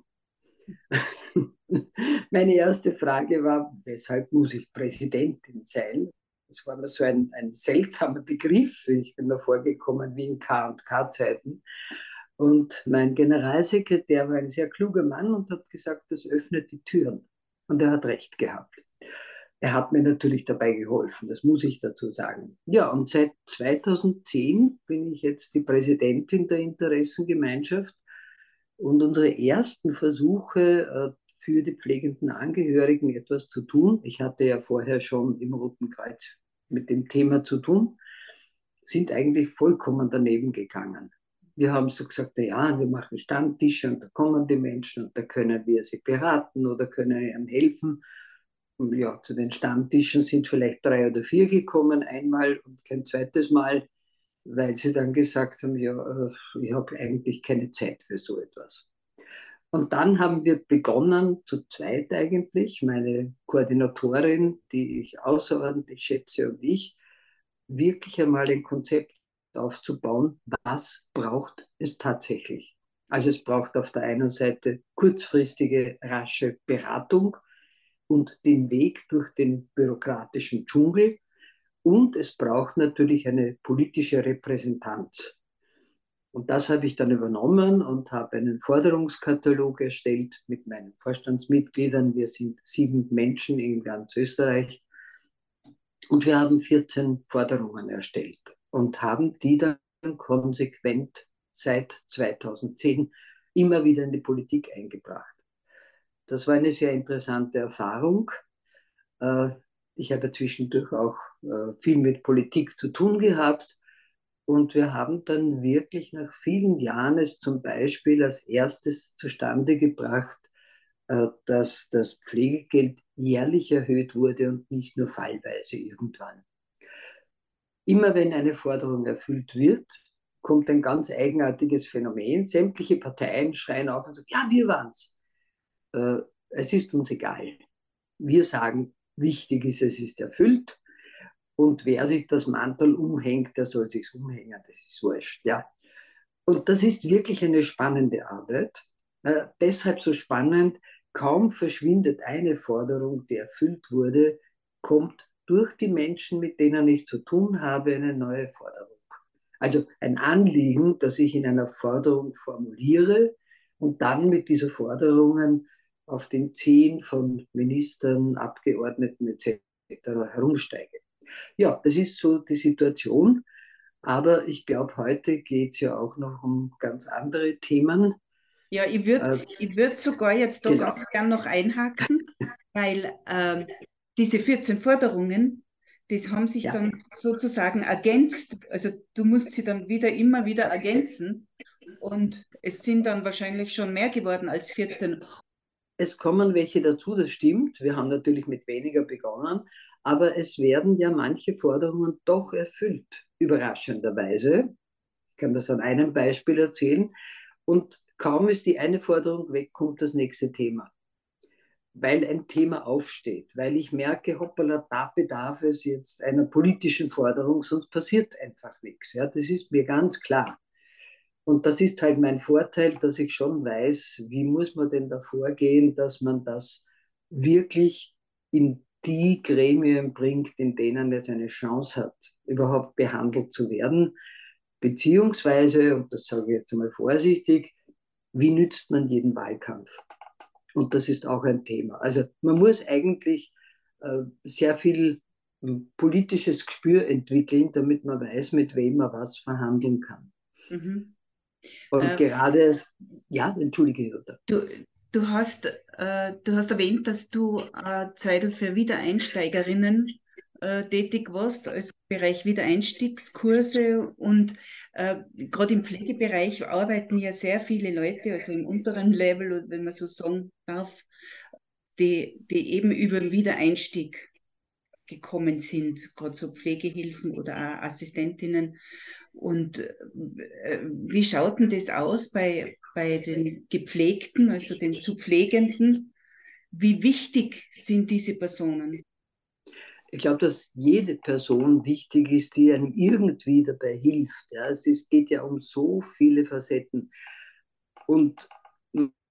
[LAUGHS] Meine erste Frage war, weshalb muss ich Präsidentin sein? Das war mir so ein, ein seltsamer Begriff. Ich bin mir vorgekommen wie in K&K-Zeiten. Und mein Generalsekretär war ein sehr kluger Mann und hat gesagt, das öffnet die Türen. Und er hat recht gehabt. Er hat mir natürlich dabei geholfen, das muss ich dazu sagen. Ja, und seit 2010 bin ich jetzt die Präsidentin der Interessengemeinschaft und unsere ersten Versuche äh, für die pflegenden Angehörigen etwas zu tun, ich hatte ja vorher schon im Roten Kreuz mit dem Thema zu tun, sind eigentlich vollkommen daneben gegangen. Wir haben so gesagt, ja, wir machen Stammtische und da kommen die Menschen und da können wir sie beraten oder können ihnen helfen. Ja, zu den Stammtischen sind vielleicht drei oder vier gekommen, einmal und kein zweites Mal weil sie dann gesagt haben, ja, äh, ich habe eigentlich keine Zeit für so etwas. Und dann haben wir begonnen, zu zweit eigentlich, meine Koordinatorin, die ich außerordentlich schätze, und ich, wirklich einmal ein Konzept aufzubauen, was braucht es tatsächlich. Also es braucht auf der einen Seite kurzfristige, rasche Beratung und den Weg durch den bürokratischen Dschungel. Und es braucht natürlich eine politische Repräsentanz. Und das habe ich dann übernommen und habe einen Forderungskatalog erstellt mit meinen Vorstandsmitgliedern. Wir sind sieben Menschen in ganz Österreich. Und wir haben 14 Forderungen erstellt und haben die dann konsequent seit 2010 immer wieder in die Politik eingebracht. Das war eine sehr interessante Erfahrung. Äh, ich habe zwischendurch auch äh, viel mit Politik zu tun gehabt und wir haben dann wirklich nach vielen Jahren es zum Beispiel als erstes zustande gebracht, äh, dass das Pflegegeld jährlich erhöht wurde und nicht nur fallweise irgendwann. Immer wenn eine Forderung erfüllt wird, kommt ein ganz eigenartiges Phänomen. Sämtliche Parteien schreien auf und sagen, ja, wir waren's. Äh, es ist uns egal. Wir sagen, wichtig ist, es ist erfüllt. Und wer sich das Mantel umhängt, der soll sich umhängen. Das ist wurscht. Ja. Und das ist wirklich eine spannende Arbeit. Äh, deshalb so spannend, kaum verschwindet eine Forderung, die erfüllt wurde, kommt durch die Menschen, mit denen ich zu tun habe, eine neue Forderung. Also ein Anliegen, das ich in einer Forderung formuliere und dann mit dieser Forderungen auf den Zehen von Ministern, Abgeordneten etc. herumsteige. Ja, das ist so die Situation. Aber ich glaube, heute geht es ja auch noch um ganz andere Themen. Ja, ich würde äh, würd sogar jetzt da genau. ganz gern noch einhaken, weil äh, diese 14 Forderungen, das haben sich ja. dann sozusagen ergänzt. Also du musst sie dann wieder immer wieder ergänzen. Und es sind dann wahrscheinlich schon mehr geworden als 14. Es kommen welche dazu, das stimmt. Wir haben natürlich mit weniger begonnen, aber es werden ja manche Forderungen doch erfüllt, überraschenderweise. Ich kann das an einem Beispiel erzählen. Und kaum ist die eine Forderung weg, kommt das nächste Thema. Weil ein Thema aufsteht, weil ich merke, hoppala, da bedarf es jetzt einer politischen Forderung, sonst passiert einfach nichts. Ja, das ist mir ganz klar. Und das ist halt mein Vorteil, dass ich schon weiß, wie muss man denn da vorgehen, dass man das wirklich in die Gremien bringt, in denen es eine Chance hat, überhaupt behandelt zu werden. Beziehungsweise, und das sage ich jetzt einmal vorsichtig, wie nützt man jeden Wahlkampf? Und das ist auch ein Thema. Also man muss eigentlich äh, sehr viel äh, politisches Gespür entwickeln, damit man weiß, mit wem man was verhandeln kann. Mhm. Und äh, gerade, ja, entschuldige, Jutta. Du, Du hast, äh, du hast erwähnt, dass du äh, Zeit für Wiedereinsteigerinnen äh, tätig warst, als Bereich Wiedereinstiegskurse und äh, gerade im Pflegebereich arbeiten ja sehr viele Leute, also im unteren Level, wenn man so sagen darf, die, die eben über den Wiedereinstieg gekommen sind, gerade so Pflegehilfen oder auch Assistentinnen. Und äh, wie schaut denn das aus bei, bei den Gepflegten, also den zu Pflegenden. Wie wichtig sind diese Personen? Ich glaube, dass jede Person wichtig ist, die einem irgendwie dabei hilft. Ja. Es ist, geht ja um so viele Facetten. Und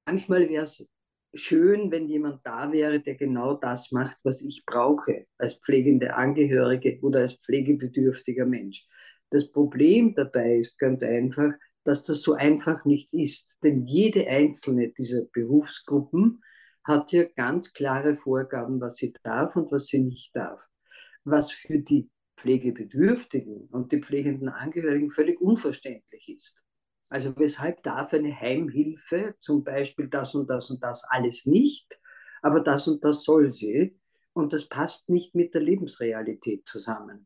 manchmal wäre es schön, wenn jemand da wäre, der genau das macht, was ich brauche, als pflegende Angehörige oder als pflegebedürftiger Mensch. Das Problem dabei ist ganz einfach, dass das so einfach nicht ist. Denn jede einzelne dieser Berufsgruppen hat ja ganz klare Vorgaben, was sie darf und was sie nicht darf. Was für die Pflegebedürftigen und die pflegenden Angehörigen völlig unverständlich ist. Also weshalb darf eine Heimhilfe zum Beispiel das und das und das alles nicht, aber das und das soll sie. Und das passt nicht mit der Lebensrealität zusammen.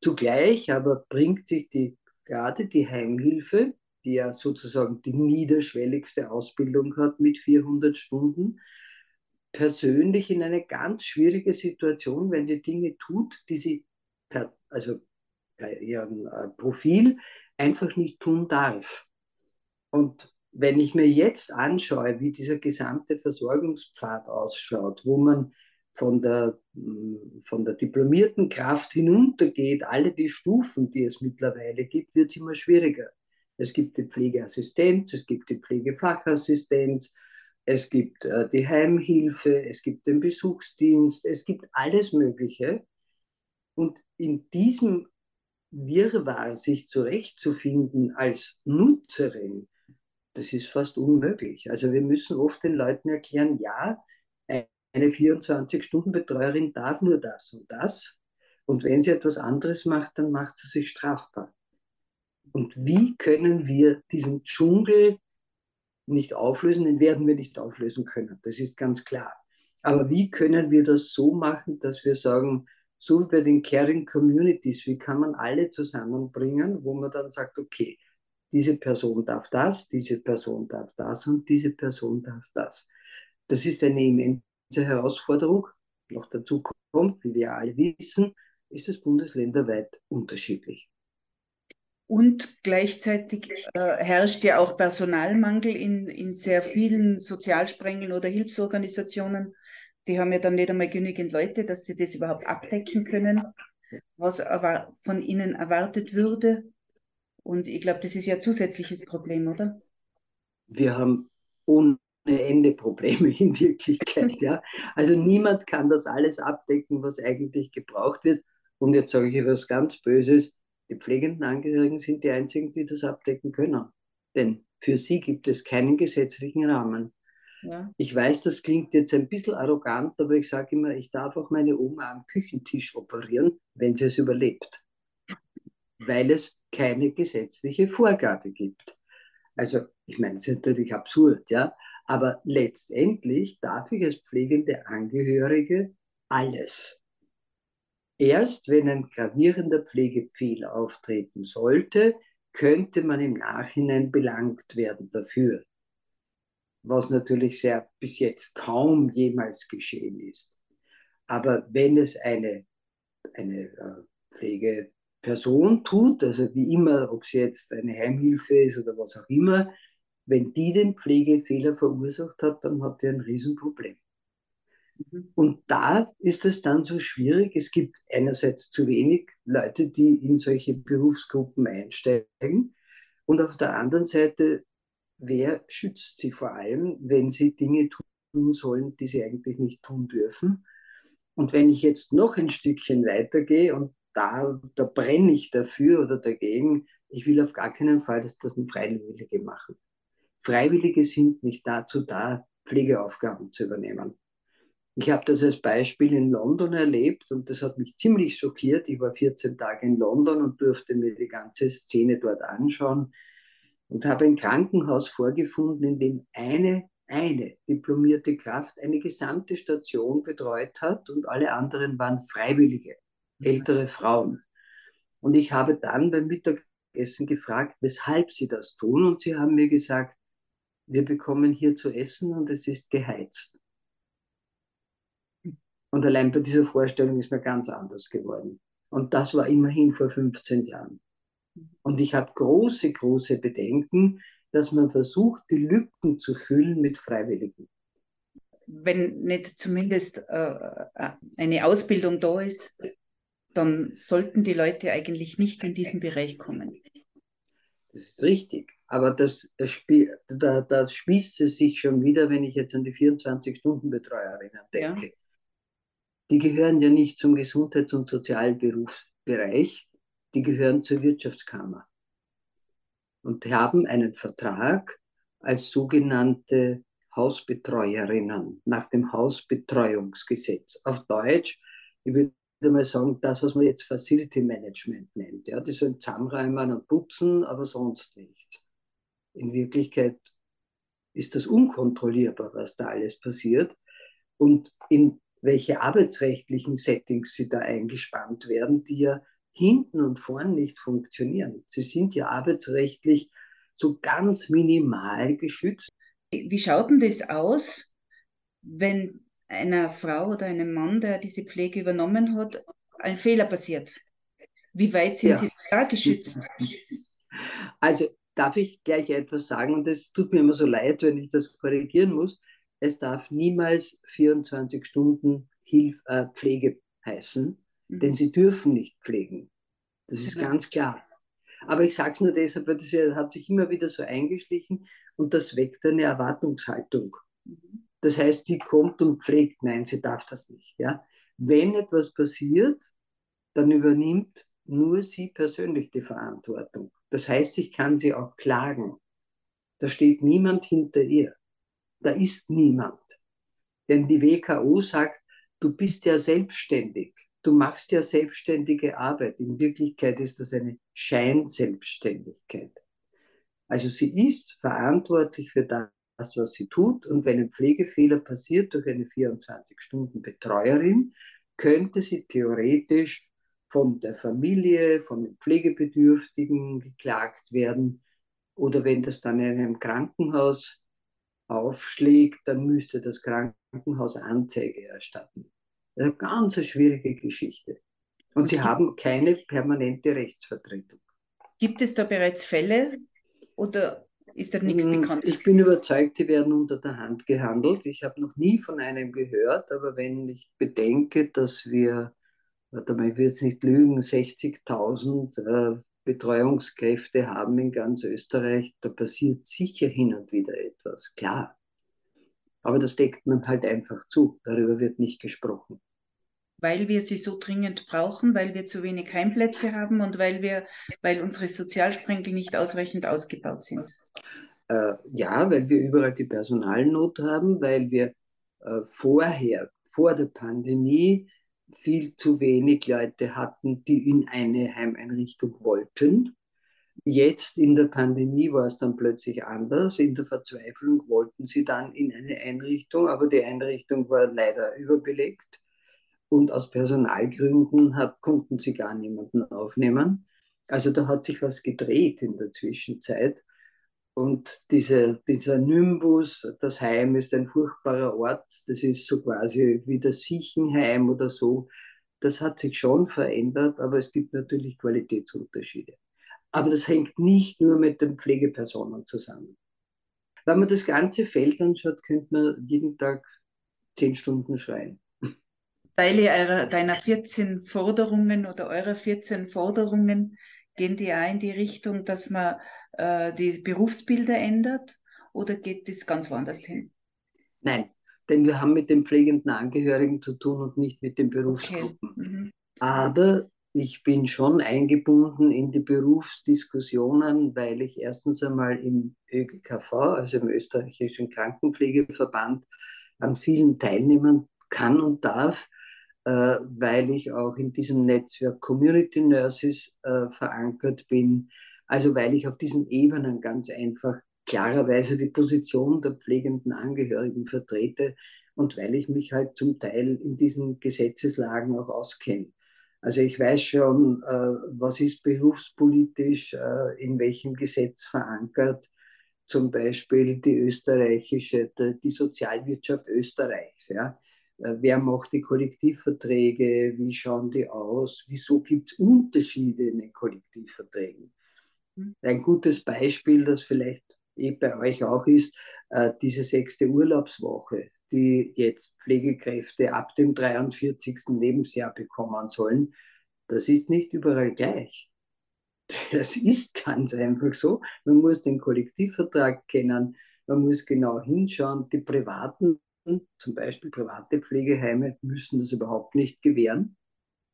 Zugleich aber bringt sich die, gerade die Heimhilfe die ja sozusagen die niederschwelligste Ausbildung hat mit 400 Stunden, persönlich in eine ganz schwierige Situation, wenn sie Dinge tut, die sie per, also bei ihrem äh, Profil einfach nicht tun darf. Und wenn ich mir jetzt anschaue, wie dieser gesamte Versorgungspfad ausschaut, wo man von der, mm, von der diplomierten Kraft hinuntergeht, alle die Stufen, die es mittlerweile gibt, wird es immer schwieriger. Es gibt die Pflegeassistenz, es gibt die Pflegefachassistenz, es gibt äh, die Heimhilfe, es gibt den Besuchsdienst, es gibt alles Mögliche. Und in diesem Wirrwarr sich zurechtzufinden als Nutzerin, das ist fast unmöglich. Also wir müssen oft den Leuten erklären, ja, eine 24-Stunden-Betreuerin darf nur das und das. Und wenn sie etwas anderes macht, dann macht sie sich strafbar. Und wie können wir diesen Dschungel nicht auflösen? Den werden wir nicht auflösen können, das ist ganz klar. Aber wie können wir das so machen, dass wir sagen, so wie bei den Caring Communities, wie kann man alle zusammenbringen, wo man dann sagt, okay, diese Person darf das, diese Person darf das und diese Person darf das. Das ist eine immense Herausforderung. Noch dazu kommt, wie wir alle wissen, ist es bundesländerweit unterschiedlich. Und gleichzeitig äh, herrscht ja auch Personalmangel in, in sehr vielen Sozialsprengeln oder Hilfsorganisationen. Die haben ja dann nicht einmal genügend Leute, dass sie das überhaupt abdecken können, was aber von ihnen erwartet würde. Und ich glaube, das ist ja ein zusätzliches Problem, oder? Wir haben ohne Ende Probleme [LAUGHS] in Wirklichkeit. [LAUGHS] ja. Also niemand kann das alles abdecken, was eigentlich gebraucht wird. Und jetzt sage ich etwas ganz Böses die pflegenden Angehörigen sind die einzigen, die das abdecken können. Denn für sie gibt es keinen gesetzlichen Rahmen. Ja. Ich weiß, das klingt jetzt ein bisschen arrogant, aber ich sage immer, ich darf auch meine Oma am Küchentisch operieren, wenn sie es überlebt. Weil es keine gesetzliche Vorgabe gibt. Also, ich meine, es ist natürlich absurd, ja, aber letztendlich darf ich als pflegende Angehörige alles. Erst wenn ein gravierender Pflegefehler auftreten sollte, könnte man im Nachhinein belangt werden dafür. Was natürlich sehr bis jetzt kaum jemals geschehen ist. Aber wenn es eine, eine äh, Pflegeperson tut, also wie immer, ob sie jetzt eine Heimhilfe ist oder was auch immer, wenn die den Pflegefehler verursacht hat, dann hat die ein Riesenproblem. Mhm. Und da ist es dann so schwierig. Es gibt einerseits zu wenig Leute, die in solche Berufsgruppen einsteigen. Und auf der anderen Seite, wer schützt sie vor allem, wenn sie Dinge tun sollen, die sie eigentlich nicht tun dürfen? Und wenn ich jetzt noch ein Stückchen weitergehe und da, da brenne ich dafür oder dagegen, ich will auf gar keinen Fall, dass das Freiwillige machen. Freiwillige sind nicht dazu da, Pflegeaufgaben zu übernehmen. Ich habe das als Beispiel in London erlebt und das hat mich ziemlich schockiert. Ich war 14 Tage in London und durfte mir die ganze Szene dort anschauen und habe ein Krankenhaus vorgefunden, in dem eine, eine diplomierte Kraft eine gesamte Station betreut hat und alle anderen waren Freiwillige, ältere Frauen. Und ich habe dann beim Mittagessen gefragt, weshalb sie das tun und sie haben mir gesagt, wir bekommen hier zu essen und es ist geheizt. Und allein bei dieser Vorstellung ist mir ganz anders geworden. Und das war immerhin vor 15 Jahren. Und ich habe große, große Bedenken, dass man versucht, die Lücken zu füllen mit Freiwilligen. Wenn nicht zumindest äh, äh eine Ausbildung da ist, dann sollten die Leute eigentlich nicht in diesen Bereich kommen. Das ist richtig. Aber das, da, da spießt es sich schon wieder, wenn ich jetzt an die 24-Stunden-Betreuerinnen denke. Ja die gehören ja nicht zum Gesundheits- und Sozialberufsbereich, die gehören zur Wirtschaftskammer und haben einen Vertrag als sogenannte Hausbetreuerinnen nach dem Hausbetreuungsgesetz. Auf Deutsch, ich würde mal sagen, das, was man jetzt Facility Management nennt. Ja, die sollen zusammenräumen und putzen, aber sonst nichts. In Wirklichkeit ist das unkontrollierbar, was da alles passiert. Und in welche arbeitsrechtlichen Settings sie da eingespannt werden, die ja hinten und vorn nicht funktionieren. Sie sind ja arbeitsrechtlich so ganz minimal geschützt. Wie schaut denn das aus, wenn einer Frau oder einem Mann, der diese Pflege übernommen hat, ein Fehler passiert? Wie weit sind ja. Sie da geschützt? Also darf ich gleich etwas sagen und es tut mir immer so leid, wenn ich das korrigieren muss. Es darf niemals 24 Stunden Hilf äh, Pflege heißen, mhm. denn sie dürfen nicht pflegen. Das ist genau. ganz klar. Aber ich sage es nur deshalb, weil das hat sich immer wieder so eingeschlichen und das weckt eine Erwartungshaltung. Mhm. Das heißt, die kommt und pflegt. Nein, sie darf das nicht. Ja? Wenn etwas passiert, dann übernimmt nur sie persönlich die Verantwortung. Das heißt, ich kann sie auch klagen. Da steht niemand hinter ihr. Da ist niemand. Denn die WKO sagt, du bist ja selbstständig. Du machst ja selbstständige Arbeit. In Wirklichkeit ist das eine Scheinselbstständigkeit. Also sie ist verantwortlich für das, was sie tut. Und wenn ein Pflegefehler passiert durch eine 24-Stunden-Betreuerin, könnte sie theoretisch von der Familie, von den Pflegebedürftigen geklagt werden. Oder wenn das dann in einem Krankenhaus aufschlägt, dann müsste das Krankenhaus Anzeige erstatten. Eine ganz schwierige Geschichte. Und, Und sie haben keine permanente Rechtsvertretung. Gibt es da bereits Fälle oder ist da nichts hm, bekannt? Ich bin überzeugt, die werden unter der Hand gehandelt. Ich habe noch nie von einem gehört, aber wenn ich bedenke, dass wir warte mal, ich will jetzt nicht lügen, 60.000 äh, Betreuungskräfte haben in ganz Österreich, da passiert sicher hin und wieder etwas, klar. Aber das deckt man halt einfach zu, darüber wird nicht gesprochen. Weil wir sie so dringend brauchen, weil wir zu wenig Heimplätze haben und weil, wir, weil unsere Sozialsprenkel nicht ausreichend ausgebaut sind. Äh, ja, weil wir überall die Personalnot haben, weil wir äh, vorher, vor der Pandemie, viel zu wenig Leute hatten, die in eine Heimeinrichtung wollten. Jetzt in der Pandemie war es dann plötzlich anders. In der Verzweiflung wollten sie dann in eine Einrichtung, aber die Einrichtung war leider überbelegt. Und aus Personalgründen hat, konnten sie gar niemanden aufnehmen. Also da hat sich was gedreht in der Zwischenzeit. Und diese, dieser Nimbus, das Heim ist ein furchtbarer Ort, das ist so quasi wie das Siechenheim oder so. Das hat sich schon verändert, aber es gibt natürlich Qualitätsunterschiede. Aber das hängt nicht nur mit den Pflegepersonen zusammen. Wenn man das ganze Feld anschaut, könnte man jeden Tag zehn Stunden schreien. Teile deiner 14 Forderungen oder eurer 14 Forderungen gehen die auch in die Richtung, dass man äh, die Berufsbilder ändert oder geht das ganz woanders hin? Nein, denn wir haben mit den pflegenden Angehörigen zu tun und nicht mit den Berufsgruppen. Okay. Mhm. Aber ich bin schon eingebunden in die Berufsdiskussionen, weil ich erstens einmal im ÖGKV, also im österreichischen Krankenpflegeverband, an vielen teilnehmen kann und darf, äh, weil ich auch in diesem Netzwerk Community Nurses äh, verankert bin, also weil ich auf diesen Ebenen ganz einfach klarerweise die Position der pflegenden Angehörigen vertrete und weil ich mich halt zum Teil in diesen Gesetzeslagen auch auskenne. Also ich weiß schon, äh, was ist berufspolitisch, äh, in welchem Gesetz verankert, zum Beispiel die österreichische, die Sozialwirtschaft Österreichs. Ja? Äh, wer macht die Kollektivverträge? Wie schauen die aus? Wieso gibt es Unterschiede in den Kollektivverträgen? Ein gutes Beispiel, das vielleicht eh bei euch auch ist, äh, diese sechste Urlaubswoche, die jetzt Pflegekräfte ab dem 43. Lebensjahr bekommen sollen, das ist nicht überall gleich. [LAUGHS] Das ist ganz einfach so. Man muss den Kollektivvertrag kennen, man muss genau hinschauen. Die privaten, zum Beispiel private Pflegeheime, müssen das überhaupt nicht gewähren.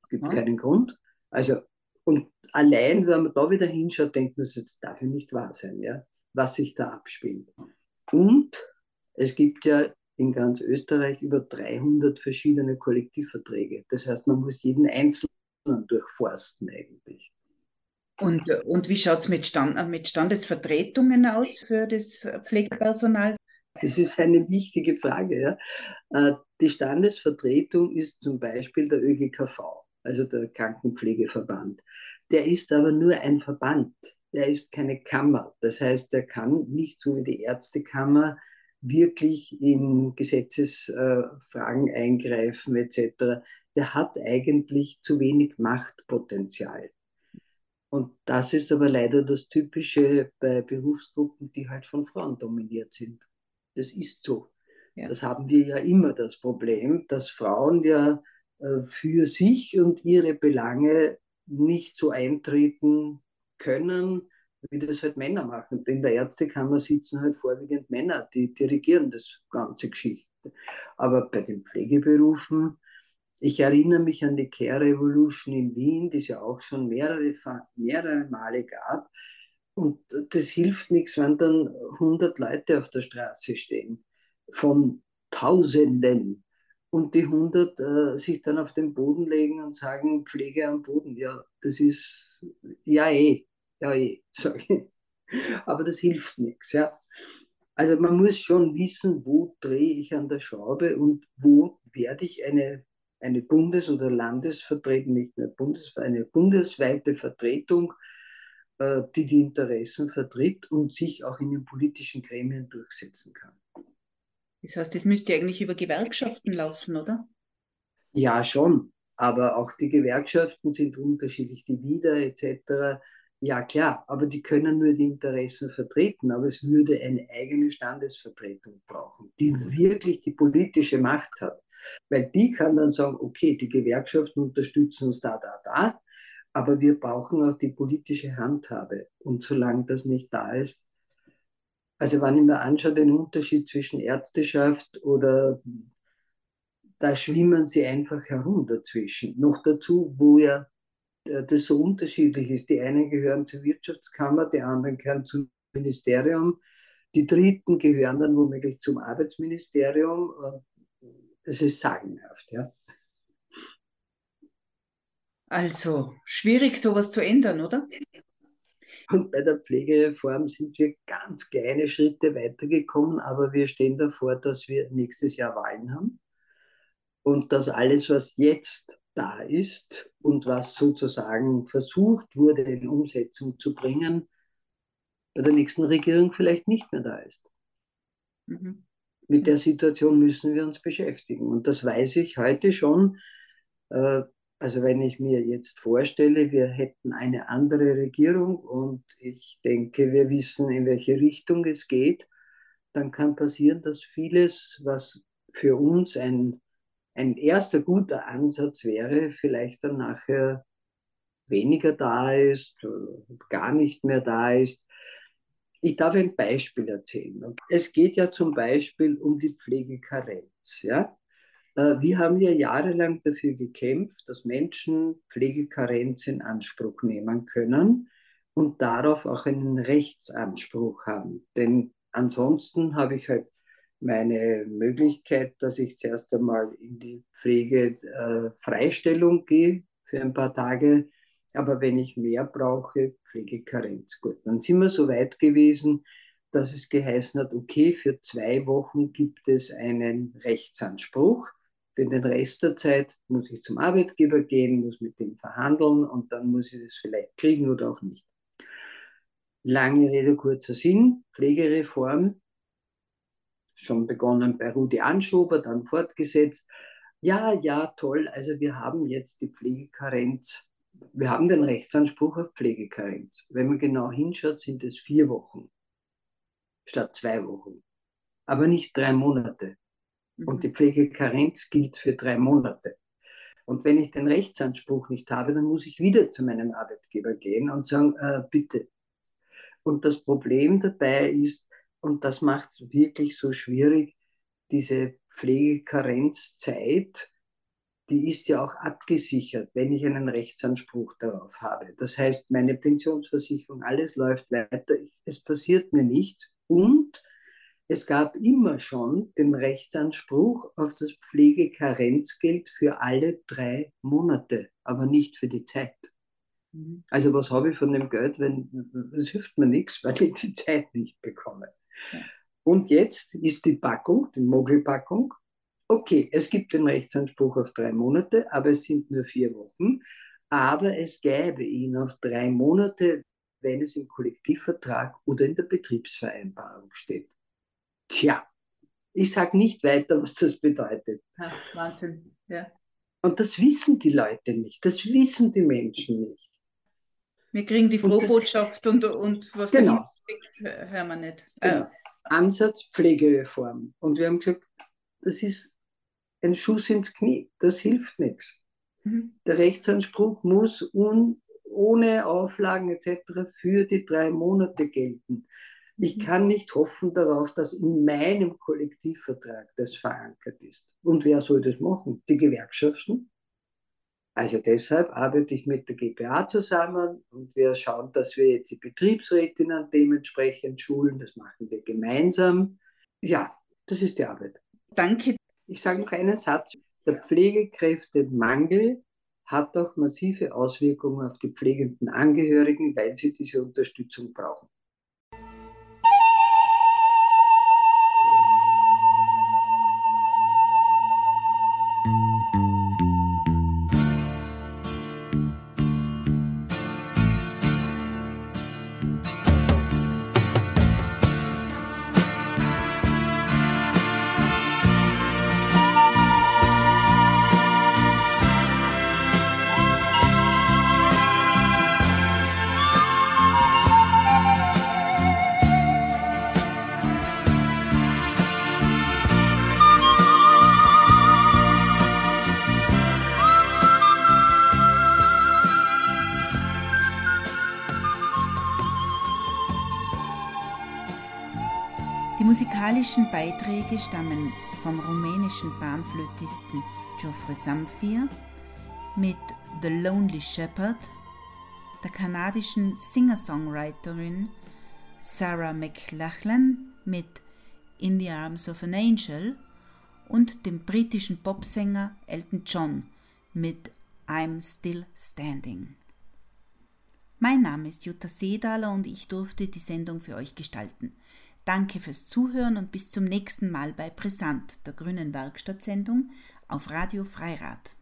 Es gibt ja. keinen Grund. Also und allein, wenn man da wieder hinschaut, denkt man, das darf ja nicht wahr sein, ja, was sich da abspielt. Und es gibt ja in ganz Österreich über 300 verschiedene Kollektivverträge. Das heißt, man muss jeden Einzelnen durchforsten eigentlich. Und, und wie schaut es mit, Stand, mit Standesvertretungen aus für das Pflegepersonal? Das ist eine wichtige Frage. Ja. Äh, die Standesvertretung ist zum Beispiel der ÖGKV also der Krankenpflegeverband. Der ist aber nur ein Verband, der ist keine Kammer. Das heißt, der kann nicht so wie die Ärztekammer wirklich in Gesetzesfragen eingreifen etc. Der hat eigentlich zu wenig Machtpotenzial. Und das ist aber leider das Typische bei Berufsgruppen, die halt von Frauen dominiert sind. Das ist so. Ja. Das haben wir ja immer das Problem, dass Frauen ja äh, für sich und ihre Belange nicht so eintreten können, wie das halt Männer machen. In der Ärztekammer sitzen halt vorwiegend Männer, die dirigieren das ganze Geschichte. Aber bei den Pflegeberufen ich erinnere mich an die Care Revolution in Wien, die es ja auch schon mehrere, mehrere Male gab. Und das hilft nichts, wenn dann 100 Leute auf der Straße stehen, von Tausenden. Und die 100 äh, sich dann auf den Boden legen und sagen, Pflege am Boden. Ja, das ist, ja eh, ja eh, [LAUGHS] sage ich. Aber das hilft nichts, ja. Also man muss schon wissen, wo drehe ich an der Schraube und wo werde ich eine eine Bundes- oder Landesvertretung, nicht mehr Bundes, eine bundesweite Vertretung, äh, die die Interessen vertritt und sich auch in den politischen Gremien durchsetzen kann. Das heißt, das müsste eigentlich über Gewerkschaften laufen, oder? Ja, schon. Aber auch die Gewerkschaften sind unterschiedlich, die WIDA etc. Ja, klar, aber die können nur die Interessen vertreten. Aber es würde eine eigene Standesvertretung brauchen, die wirklich die politische Macht hat. Weil die kann dann sagen, okay, die Gewerkschaften unterstützen uns da, da, da, aber wir brauchen auch die politische Handhabe. Und solange das nicht da ist, also wenn ich mir anschaue, den Unterschied zwischen Ärzteschaft oder da schwimmen sie einfach herum dazwischen. Noch dazu, wo ja äh, das so unterschiedlich ist. Die einen gehören zur Wirtschaftskammer, die anderen gehören zum Ministerium, die Dritten gehören dann womöglich zum Arbeitsministerium. Das ist sagenhaft, ja. Also, schwierig, sowas zu ändern, oder? Und bei der Pflegereform sind wir ganz kleine Schritte weitergekommen, aber wir stehen davor, dass wir nächstes Jahr Wahlen haben und dass alles, was jetzt da ist und was sozusagen versucht wurde in Umsetzung zu bringen, bei der nächsten Regierung vielleicht nicht mehr da ist. Mhm mit der Situation müssen wir uns beschäftigen. Und das weiß ich heute schon. Äh, also wenn ich mir jetzt vorstelle, wir hätten eine andere Regierung und ich denke, wir wissen, in welche Richtung es geht, dann kann passieren, dass vieles, was für uns ein, ein erster guter Ansatz wäre, vielleicht dann nachher weniger da ist, gar nicht mehr da ist. Ich darf ein Beispiel erzählen. Es geht ja zum Beispiel um die Pflegekarenz. Ja? Äh, wir haben ja jahrelang dafür gekämpft, dass Menschen Pflegekarenz in Anspruch nehmen können und darauf auch einen Rechtsanspruch haben. Denn ansonsten habe ich halt meine Möglichkeit, dass ich zuerst einmal in die Pflegefreistellung äh, gehe für ein paar Tage aber wenn ich mehr brauche, Pflegekarenz. Gut, dann sind wir so weit gewesen, dass es geheißen hat, okay, für zwei Wochen gibt es einen Rechtsanspruch. Für den Rest der Zeit muss ich zum Arbeitgeber gehen, muss mit dem verhandeln und dann muss ich das vielleicht kriegen oder auch nicht. Lange Rede, kurzer Sinn, Pflegereform, schon begonnen bei Rudi Anschober, dann fortgesetzt. Ja, ja, toll, also wir haben jetzt die Pflegekarenz wir haben den Rechtsanspruch auf Pflegekarenz. Wenn man genau hinschaut, sind es vier Wochen statt zwei Wochen, aber nicht drei Monate. Mhm. Und die Pflegekarenz gilt für drei Monate. Und wenn ich den Rechtsanspruch nicht habe, dann muss ich wieder zu meinem Arbeitgeber gehen und sagen, äh, bitte. Und das Problem dabei ist, und das macht es wirklich so schwierig, diese Pflegekarenzzeit die ist ja auch abgesichert, wenn ich einen Rechtsanspruch darauf habe. Das heißt, meine Pensionsversicherung, alles läuft weiter, es passiert mir nichts und es gab immer schon den Rechtsanspruch auf das Pflegekarenzgeld für alle drei Monate, aber nicht für die Zeit. Mhm. Also was habe ich von dem Geld, wenn es hilft mir nichts, weil ich die Zeit nicht bekomme. Und jetzt ist die Packung, die Mogelpackung, okay, es gibt den Rechtsanspruch auf drei Monate, aber es sind nur vier Wochen. Aber es gäbe ihn auf drei Monate, wenn es im Kollektivvertrag oder in der Betriebsvereinbarung steht. Tja, ich sage nicht weiter, was das bedeutet. Ja, Wahnsinn, ja. Und das wissen die Leute nicht, das wissen die Menschen nicht. Wir kriegen die Frohbotschaft und, und, was genau. steckt, hören wir nicht. Genau. Ansatz Pflegereform. Und wir haben gesagt, das ist ein Schuss ins Knie, das hilft nichts. Mhm. Der Rechtsanspruch muss un, ohne Auflagen etc. für die drei Monate gelten. Ich kann nicht hoffen darauf, dass in meinem Kollektivvertrag das verankert ist. Und wer soll das machen? Die Gewerkschaften? Also deshalb arbeite ich mit der GPA zusammen und wir schauen, dass wir jetzt die Betriebsrätinnen dementsprechend schulen. Das machen wir gemeinsam. Ja, das ist die Arbeit. Danke. Ich sage noch einen Satz. Der Pflegekräftemangel hat auch massive Auswirkungen auf die pflegenden Angehörigen, weil sie diese Unterstützung brauchen. Musikalischen Beiträge stammen vom rumänischen Panflötisten Geoffrey Samphir mit The Lonely Shepherd, der kanadischen Singer-Songwriterin Sarah McLachlan mit In the Arms of an Angel und dem britischen Popsänger Elton John mit I'm Still Standing. Mein Name ist Jutta Sedaler und ich durfte die Sendung für euch gestalten. Danke fürs Zuhören und bis zum nächsten Mal bei Brisant, der grünen Werkstattsendung auf Radio Freirad.